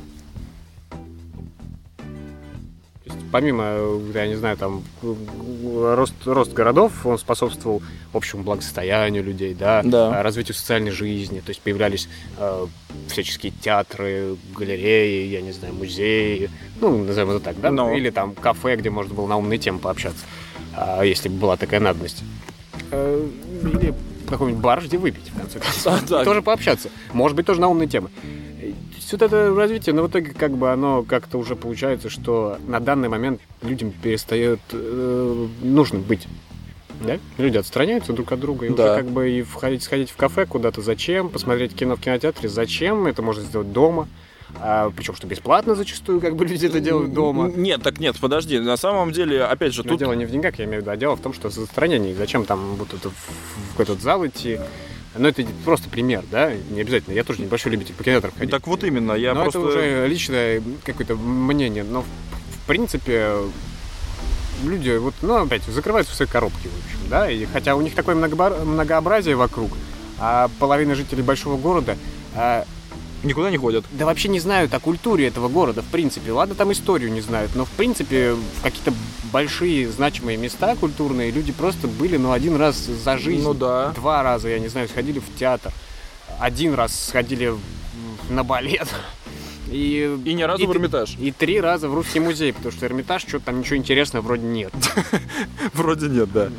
Помимо, я не знаю, там, рост, рост городов, он способствовал общему благосостоянию людей, да, да. развитию социальной жизни, то есть появлялись э, всяческие театры, галереи, я не знаю, музеи, ну, назовем это так, да, Но. или там кафе, где можно было на умные темы пообщаться. А, если бы была такая надобность. Э, или какой-нибудь бар, где выпить, в конце концов. А, тоже пообщаться. Может быть, тоже на умные темы. Вот это развитие, но в итоге как бы оно как-то уже получается, что на данный момент людям перестает э, нужным быть. Да? Люди отстраняются друг от друга, и да. уже как бы и входить, сходить в кафе куда-то зачем, посмотреть кино в кинотеатре зачем, это можно сделать дома. А, причем, что бесплатно зачастую, как бы люди это делают дома. Нет, так нет, подожди. На самом деле, опять же, Но тут... дело не в деньгах, я имею в виду, а дело в том, что за застранение. Зачем там вот это, в какой-то зал идти? Ну, это просто пример, да, не обязательно. Я тоже небольшой любитель по кинотеатрам ходить. Так вот именно, я но просто... это уже личное какое-то мнение. Но, в, принципе, люди, вот, ну, опять, закрываются в свои коробки, в общем, да, и хотя у них такое многообразие вокруг, а половина жителей большого города а, Никуда не ходят. Да вообще не знают о культуре этого города, в принципе. Ладно, там историю не знают, но в принципе в какие-то большие значимые места культурные люди просто были, ну, один раз за жизнь. Ну да. Два раза, я не знаю, сходили в театр. Один раз сходили на балет. И, и ни разу и, в Эрмитаж. И три раза в Русский музей, потому что Эрмитаж, что-то там ничего интересного вроде нет. Вроде нет, да.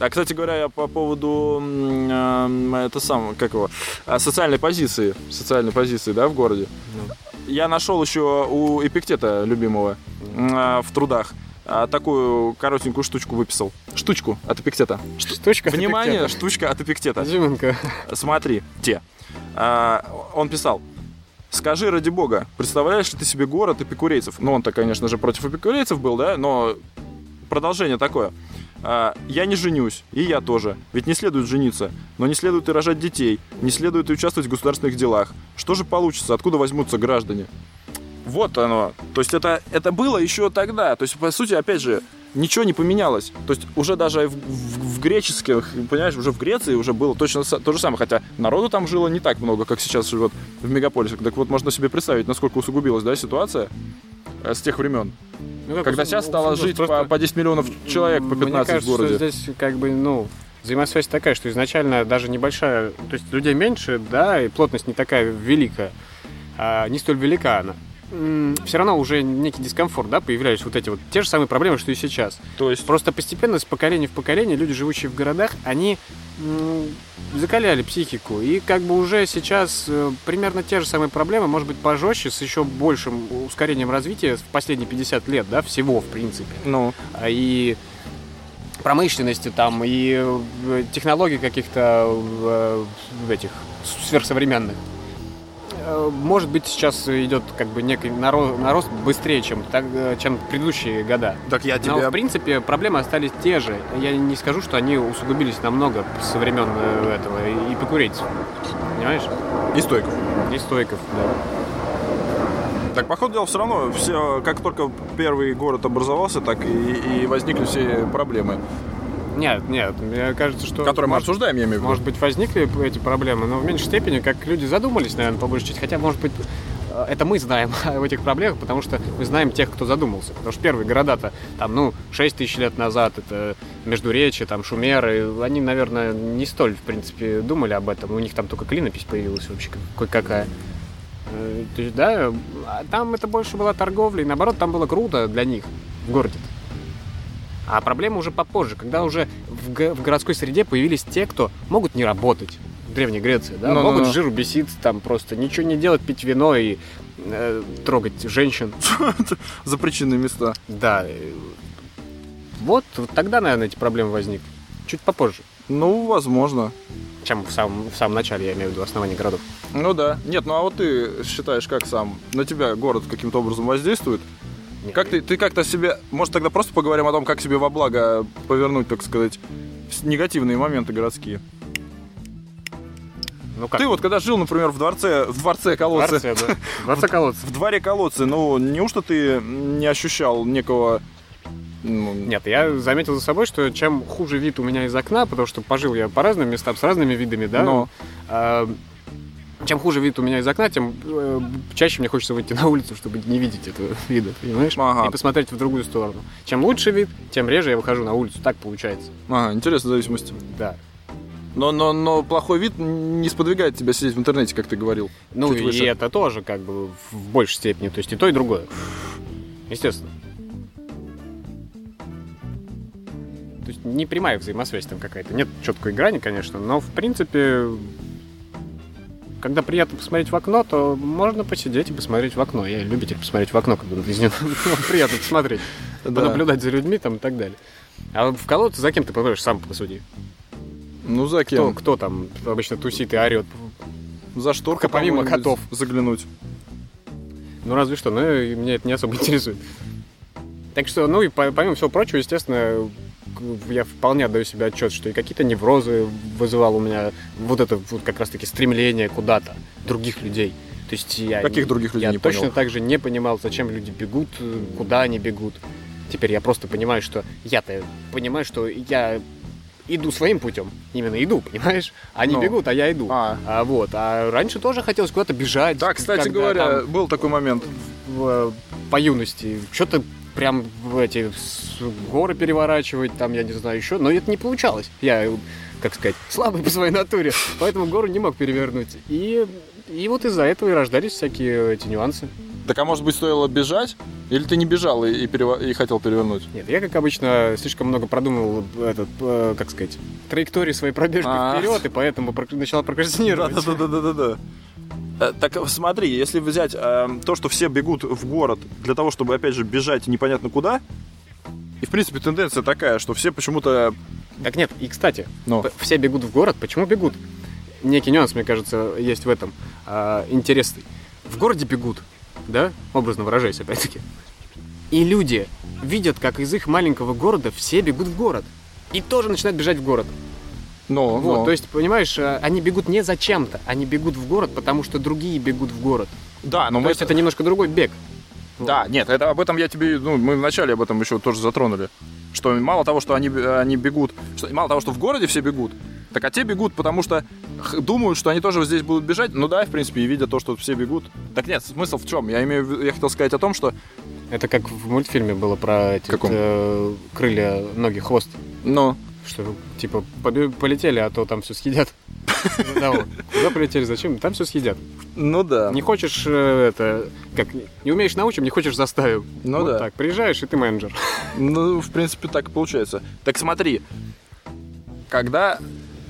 А, кстати говоря, я по поводу э, это сам, как его, а, социальной позиции, социальной позиции, да, в городе. Ну. Я нашел еще у Эпиктета любимого а, в трудах такую коротенькую штучку выписал. Штучку от Эпиктета. Штучка. Внимание, штучка от Эпиктета. Изюминка. Смотри, те. А, он писал. Скажи, ради бога, представляешь ли ты себе город эпикурейцев? Ну, он-то, конечно же, против эпикурейцев был, да, но продолжение такое. А, я не женюсь, и я тоже. Ведь не следует жениться, но не следует и рожать детей, не следует и участвовать в государственных делах. Что же получится? Откуда возьмутся граждане? Вот оно. То есть это, это было еще тогда. То есть, по сути, опять же, ничего не поменялось. То есть уже даже в, в- в греческих, понимаешь, уже в Греции уже было точно то же самое. Хотя народу там жило не так много, как сейчас живет в мегаполисе. Так вот, можно себе представить, насколько усугубилась да, ситуация э, с тех времен. Ну, как Когда сейчас стало усугубилось, жить просто- по, по 10 миллионов человек, по Мне 15 кажется, в городе. что здесь как бы, ну, взаимосвязь такая, что изначально даже небольшая, то есть людей меньше, да, и плотность не такая великая, а не столь велика она. Все равно уже некий дискомфорт, да, появлялись вот эти вот те же самые проблемы, что и сейчас. То есть, Просто постепенно, с поколения в поколение, люди, живущие в городах, они закаляли психику. И как бы уже сейчас э, примерно те же самые проблемы, может быть, пожестче, с еще большим ускорением развития в последние 50 лет, да, всего, в принципе. ну, А и промышленности там, и э, технологий каких-то э, в этих сверхсовременных. Э, Может быть, сейчас идет как бы некий наро- нарост быстрее, чем, так, э, чем предыдущие года. так я Но, тебе... в принципе, проблемы остались те же. Я не скажу, что они усугубились намного со времен э, этого эпикурейцев. Понимаешь? И стойков. И стойков, да. Так, по ходу дела, все равно, все, как только первый город образовался, так и, и возникли все проблемы, Нет, нет, мне кажется, что... которые мы может- обсуждаем, я имею в виду. Может быть, возникли эти проблемы, но в меньшей степени, как люди задумались, наверное, по большей части. Хотя, может быть, э, это мы знаем об этих проблемах, потому что мы знаем тех, кто задумался. Потому что первые города-то, там, ну, 6 тысяч лет назад, это Междуречие, там, Шумеры, они, наверное, не столь, в принципе, думали об этом. У них там только клинопись появилась вообще кое-какая. Э, То есть, да, а там это больше была торговля, и наоборот, там было круто для них в городе. А проблема уже попозже, когда уже в, го- в городской среде появились те, кто могут не работать. В Древней Греции, да, Ну-ну-ну. могут с жиру бесить, там просто ничего не делать, пить вино и э, трогать женщин. За причинные места. Да. Вот, вот тогда, наверное, эти проблемы возникли. Чуть попозже, Ну, возможно. чем в самом, в самом начале, я имею в виду, основании городов. Ну да. Нет, ну а вот ты считаешь, как сам? На тебя город каким-то образом воздействует? Как ты, ты как-то себе... Может, тогда просто поговорим о том, как себе во благо повернуть, так сказать, негативные моменты городские. Ну как? Ты вот когда жил, например, в дворце, в дворце в колодца, дворце, да. В дворце колодцев. в дворе колодцы, ну, неужто ты не ощущал некого... ну, Нет, я заметил за собой, что чем хуже вид у меня из окна, потому что пожил я по разным местам с разными видами, да, Но. а, чем хуже вид у меня из окна, тем э, чаще мне хочется выйти на улицу, чтобы не видеть этого вида, понимаешь? Ага. И посмотреть в другую сторону. Чем лучше вид, тем реже я выхожу на улицу. Так получается. Ага, интересная зависимость. Да. Но, но, но плохой вид не сподвигает тебя сидеть в интернете, как ты говорил. Ну и выше. это тоже как бы в большей степени. То есть и то, и другое. Естественно. То есть не прямая взаимосвязь там какая-то. Нет четкой грани, конечно, но в принципе, когда приятно посмотреть в окно, то можно посидеть и посмотреть в окно. Я любитель посмотреть в окно, когда из него приятно посмотреть, Да. понаблюдать за людьми там и так далее. А в колодце за кем ты попадаешь, сам посуди. Ну, за Кто, кем? кто там обычно тусит и орет? За шторку Помимо котов. заглянуть. Ну, разве что, но и меня это не особо интересует. Так что, ну и по- помимо всего прочего, естественно, я вполне отдаю себе отчет, что и какие-то неврозы вызывал у меня вот это вот как раз-таки стремление куда-то, других людей. То есть я... Каких других людей Я не точно понял? так же не понимал, зачем люди бегут, куда они бегут. Теперь я просто понимаю, что я-то понимаю, что я иду своим путем. Именно иду, понимаешь? Они Ну. бегут, а я иду. А. А вот, а раньше тоже хотелось куда-то бежать. Да, кстати когда говоря, там был такой момент. в- по юности. Что-то прям в эти горы переворачивать, там, я не знаю, еще. Но это не получалось. Я, как сказать, слабый по своей натуре, поэтому гору не мог перевернуть. И, и вот из-за этого и рождались всякие эти нюансы. Так а может быть стоило бежать? Или ты не бежал и, и, перево- и хотел перевернуть? Нет, я, как обычно, слишком много продумывал этот, э, как сказать, траектории своей пробежки А. вперед, и поэтому прок- начал прокрастинировать. Да-да-да-да-да. Э, Так смотри, если взять э, то, что все бегут в город для того, чтобы опять же бежать непонятно куда, и в принципе тенденция такая, что все почему-то, Так нет, и кстати, ну, п- все бегут в город. Почему бегут? Некий нюанс, мне кажется, есть в этом а, интересный. В городе бегут, да, образно выражаясь, опять-таки. И люди видят, как из их маленького города все бегут в город. И тоже начинают бежать в город. Ну, Вот, ну. то есть, понимаешь, э, они бегут не за чем-то, они бегут в город, потому что другие бегут в город. да, но То мы есть это немножко другой бег. Да, нет, это об этом я тебе, ну, мы вначале об этом еще тоже затронули. Что мало того, что они, они бегут, что, мало того, что в городе все бегут, так а те бегут, потому что думают, что они тоже здесь будут бежать. Ну да, в принципе, и видя то, что все бегут. Так нет, смысл в чем? Я имею в виду- я хотел сказать о том, что, Это как в мультфильме было про эти Каком? э, крылья, ноги, хвост. ну, Что, типа, полетели, а то там все съедят. Да. Куда полетели, зачем? Там все съедят. ну да. Не хочешь э, это, как, не умеешь научим, не хочешь заставим. Ну Вот да. так, приезжаешь, и ты менеджер. Ну, в принципе, так и получается. Так смотри, когда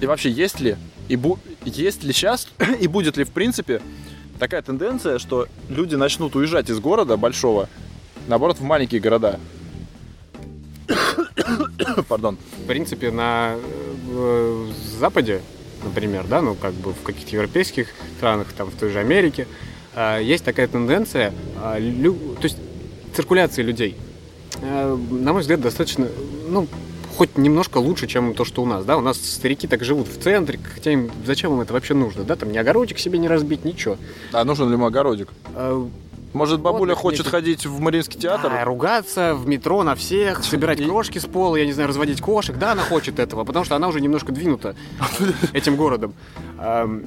и вообще есть ли и бу- есть ли сейчас и будет ли в принципе такая тенденция, что люди начнут уезжать из города большого, наоборот, в маленькие города. Пардон. В принципе, на э, Западе, например, да, ну, как бы в каких-то европейских странах, там, в той же Америке, э, есть такая тенденция, э, лю- то есть циркуляции людей, на мой взгляд, достаточно, ну, хоть немножко лучше, чем то, что у нас, да, у нас старики так живут в центре, хотя им, зачем им это вообще нужно, да, там ни огородик себе не разбить, ничего. А нужен ли ему огородик? Может, бабуля Отдых хочет некий. ходить в Мариинский театр? Да, ругаться в метро на всех, собирать И- крошки с пола, я не знаю, разводить кошек. Да, она хочет этого, потому что она уже немножко двинута этим городом. Ам,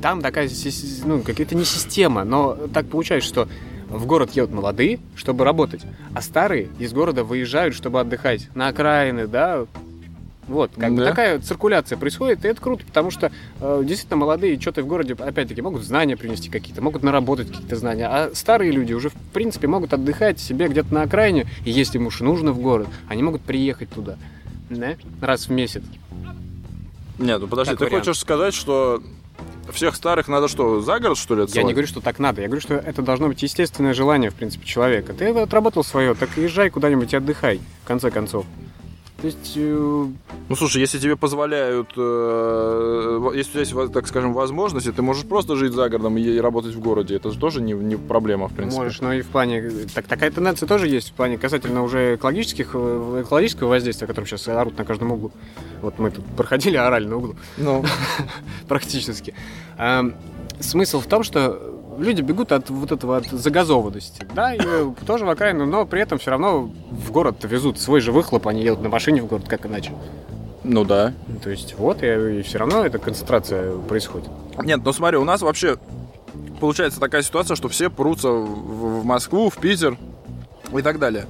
Там такая, ну, какая-то не система, но так получается, что в город едут молодые, чтобы работать, а старые из города выезжают, чтобы отдыхать на окраины, да, вот, как бы Да. такая циркуляция происходит, и это круто, потому что э, действительно молодые что-то в городе, опять-таки, могут знания принести какие-то, могут наработать какие-то знания, а старые люди уже, в принципе, могут отдыхать себе где-то на окраине, и если им уж нужно в город, они могут приехать туда, да, раз в месяц. Нет, ну подожди, Как ты вариант. хочешь сказать, что всех старых надо что, за город, что ли, Я отсылать? не говорю, что так надо, я говорю, что это должно быть естественное желание, в принципе, человека. Ты отработал свое, так езжай куда-нибудь и отдыхай, в конце концов. То есть, э, Ну слушай, если тебе позволяют, э, если у тебя есть, так скажем, возможности, ты можешь просто жить за городом и работать в городе. Это же тоже не, не проблема, в принципе. Можешь, но и в плане... Так, такая тенденция тоже есть в плане касательно уже экологических, э, экологического воздействия, о котором сейчас орут на каждом углу. Вот мы тут проходили, орали на углу, Ну, практически. Ам, Смысл в том, что люди бегут от вот этого от загазованности, да, и э, тоже в окраину, но при этом все равно в город везут свой же выхлоп, они едут на машине в город, как иначе. ну да. То есть вот, и, все равно эта концентрация происходит. Нет, ну смотри, у нас вообще получается такая ситуация, что все прутся в, в Москву, в Питер и так далее.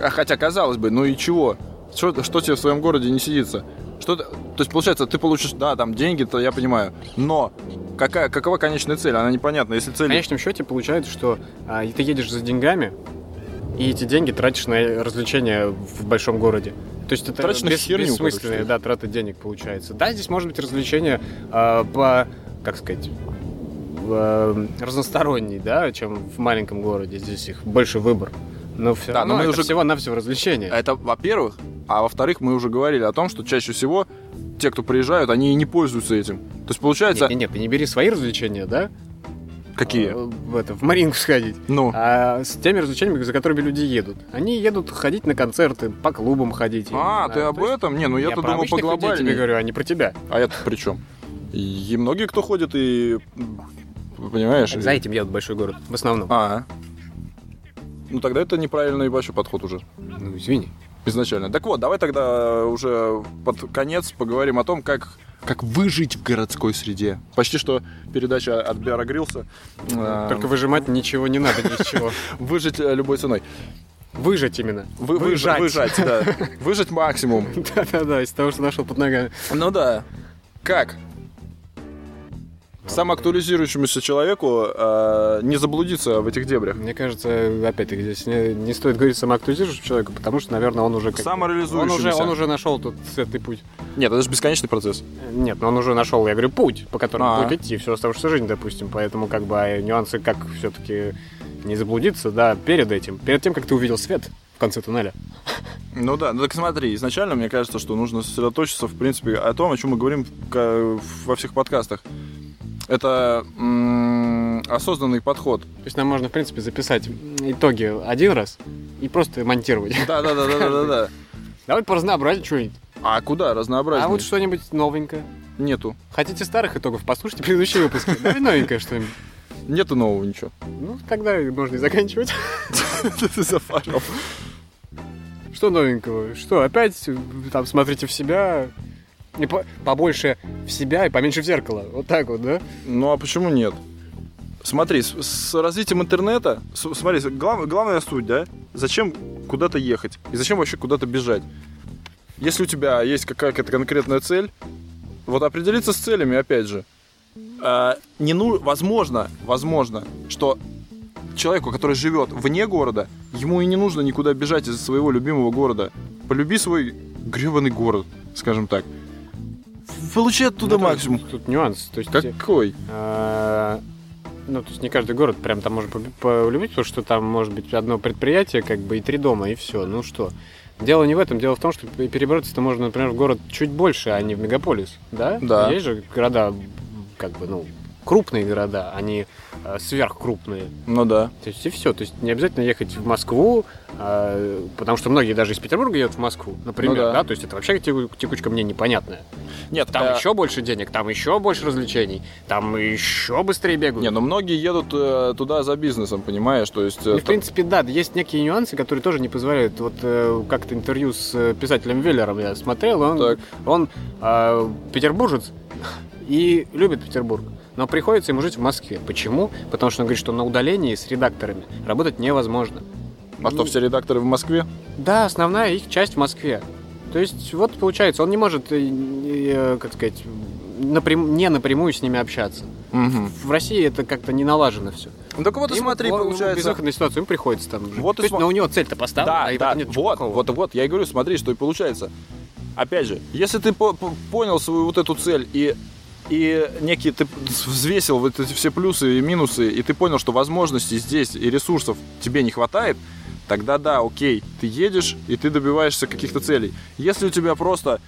А Хотя, казалось бы, ну и чего? Что, что тебе в своем городе не сидится? Что ты- то есть, получается, ты получишь, да, там деньги, то я понимаю, но какая, какова конечная цель? Она непонятна. Если В цель... конечном счете получается, что а, ты едешь за деньгами, и эти деньги тратишь на развлечения в большом городе. То есть это на бес- херню, бессмысленная, да, трата денег получается. Да, здесь может быть развлечение а, по, как сказать, в, э, разносторонний, да, чем в маленьком городе. Здесь их больше выбор. Но все Да, равно но мы это уже- всего-навсего развлечение. Это, во-первых, а во-вторых, мы уже говорили о том, что чаще всего те, кто приезжают, они и не пользуются этим. То есть, получается, Нет, нет, нет, ты не бери свои развлечения, да? какие? А, В, это, в Маринку сходить. Ну, А с теми развлечениями, за которыми люди едут. Они едут ходить на концерты, по клубам ходить. я а, не ты об этом? Не, ну я-то думал обычных людей тебе поглобальнее. говорю, а не про тебя. А я тут при чем? И многие, кто ходит и... Понимаешь? За этим едут в большой город, в основном. А. Ну тогда это неправильный вообще подход уже. Ну, извини. Изначально. Так вот, давай тогда уже под конец поговорим о том, как, как выжить в городской среде. Почти что передача от Биара Грилса. Э, Только выжимать ничего не надо, ни из чего. Выжить э, любой ценой. Выжать именно. Вы, выжать. Выжать, да. Выжать максимум. Да-да-да, из того, что нашел под ногами. Ну да. Как? Самоактуализирующемуся человеку э, не заблудиться в этих дебрях. Мне кажется, опять-таки, здесь не, не стоит говорить самоактуализирующему человеку, потому что, наверное, он уже... Как, он, уже, он уже нашел тут светлый путь. Нет, это же бесконечный процесс. Нет, но он уже нашел, я говорю, путь, по которому А. будет идти всю оставшуюся жизнь, допустим. Поэтому, как бы, а нюансы, как все-таки не заблудиться, да, перед этим. Перед тем, как ты увидел свет в конце туннеля. Ну да, ну так смотри, изначально мне кажется, что нужно сосредоточиться, в принципе, о том, о чем мы говорим во всех подкастах. Это осознанный подход. То есть нам можно, в принципе, записать итоги один раз и просто монтировать. Да, да, да, да, да, да, да. Давай по разнообразию что-нибудь. А куда разнообразнее? А вот что-нибудь новенькое. Нету. Хотите старых итогов? Послушайте предыдущие выпуски. Давай новенькое что-нибудь. Нету нового ничего. Ну, тогда можно и заканчивать. Ты зафарил. Что новенького? Что, опять э, там смотрите в себя? И по- побольше в себя и поменьше в зеркало. Вот так вот, да? Ну а почему нет? Смотри, с, с развитием интернета, с- смотри, глав- главная суть, да? Зачем куда-то ехать? И зачем вообще куда-то бежать? Если у тебя есть какая-то конкретная цель, вот определиться с целями, опять же. А, не ну, возможно, возможно, что человеку, который живет вне города, ему и не нужно никуда бежать из своего любимого города. Полюби свой гребаный город, скажем так. Получай оттуда Ну, тут- максимум. Тут нюанс. То есть, Какой? а, ну, то есть не каждый город прям там можно полю- полюбить, потому что там может быть одно предприятие, как бы и три дома, и все. Ну что? Дело не в этом, дело в том, что перебраться-то можно, например, в город чуть больше, а не в мегаполис, да? Да. Есть же города, как бы, ну, крупные города, они э, сверхкрупные. Ну да. То есть и все. То есть не обязательно ехать в Москву, а, потому что многие даже из Петербурга едут в Москву, например, Ну да. да. То есть это вообще теку- текучка мне непонятная. Нет, Там э, еще больше денег, там еще больше развлечений, там еще быстрее бегают. Не, ну многие едут э, туда за бизнесом, понимаешь? То есть... э, Ну, в там- принципе, да, есть некие нюансы, которые тоже не позволяют. Вот э, как-то интервью с э, писателем Веллером я смотрел, он, Так. он э, петербуржец и любит Петербург. Но приходится ему жить в Москве. Почему? Потому что он говорит, что на удалении с редакторами работать невозможно. А что, все редакторы в Москве? Да, основная их часть в Москве. То есть, вот получается, он не может, э, э, как сказать, напрям- не напрямую с ними общаться. Мгм. В России это как-то не налажено все. Ну так вот и смотри, получается... безвыходная ситуация, ему приходится там. Вот и То есть, смо- но у него цель-то поставлена, Да, а и да, нет вот, вот, вот, я и говорю, смотри, что и получается. Опять же, если ты по- по- понял свою вот эту цель и и некие ты взвесил вот эти все плюсы и минусы, и ты понял, что возможностей здесь и ресурсов тебе не хватает, тогда да, окей, ты едешь и ты добиваешься каких-то целей. Если у тебя просто,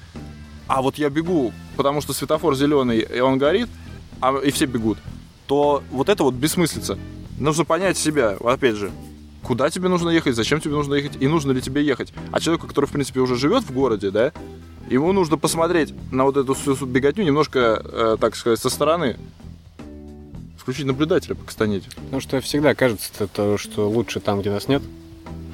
а вот я бегу, потому что светофор зеленый и он горит, а, и все бегут, то вот это вот бессмыслица. Нужно понять себя, опять же, куда тебе нужно ехать, зачем тебе нужно ехать и нужно ли тебе ехать. А человеку, который, в принципе, уже живет в городе, да, ему нужно посмотреть на вот эту всю беготню немножко, э, так сказать, со стороны. Включить наблюдателя по Кастанете. Потому что всегда кажется, то- то, что лучше там, где нас нет.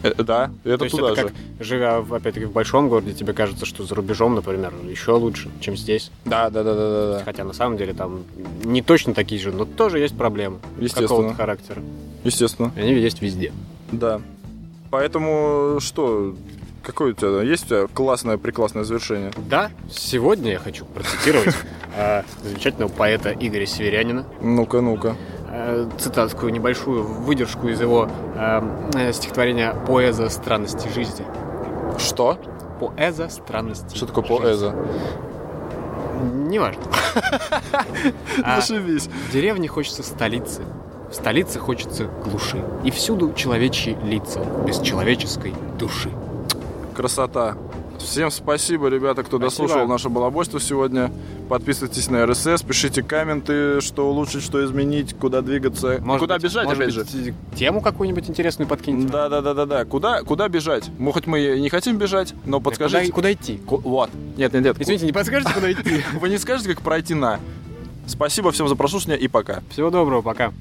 Э, да, это То есть туда это же. как, живя, опять-таки, в большом городе, тебе кажется, что за рубежом, например, еще лучше, чем здесь. Да, да, да, да, да. Хотя на самом деле там не точно такие же, но тоже есть проблемы Естественно. какого-то характера. Естественно. И они есть везде. Да. Поэтому что, какое у тебя, есть у тебя классное, прекрасное завершение? Да, сегодня я хочу процитировать э, замечательного поэта Игоря Северянина. Ну-ка, ну-ка. Э, цитатскую небольшую выдержку из его э, э, стихотворения «Поэза странности жизни». Что? Поэза странности Что такое поэза? Неважно. А Зашибись. в деревне хочется столицы, в столице хочется глуши. И всюду человечьи лица, без человеческой души. Красота. Всем спасибо, ребята, кто Спасибо. дослушал наше балабойство сегодня. Подписывайтесь на РСС, пишите комменты, что улучшить, что изменить, куда двигаться. Может куда быть- бежать, может опять же. Тему какую-нибудь интересную подкиньте. Да, да, да, да, да. Куда, куда бежать? Мы хоть мы и не хотим бежать, но подскажите. Куда, куда идти? Ку- Вот. Нет, нет, нет. Извините, не подскажете, куда идти? Вы не скажете, как пройти на. Спасибо всем за прослушивание и пока. Всего доброго, пока.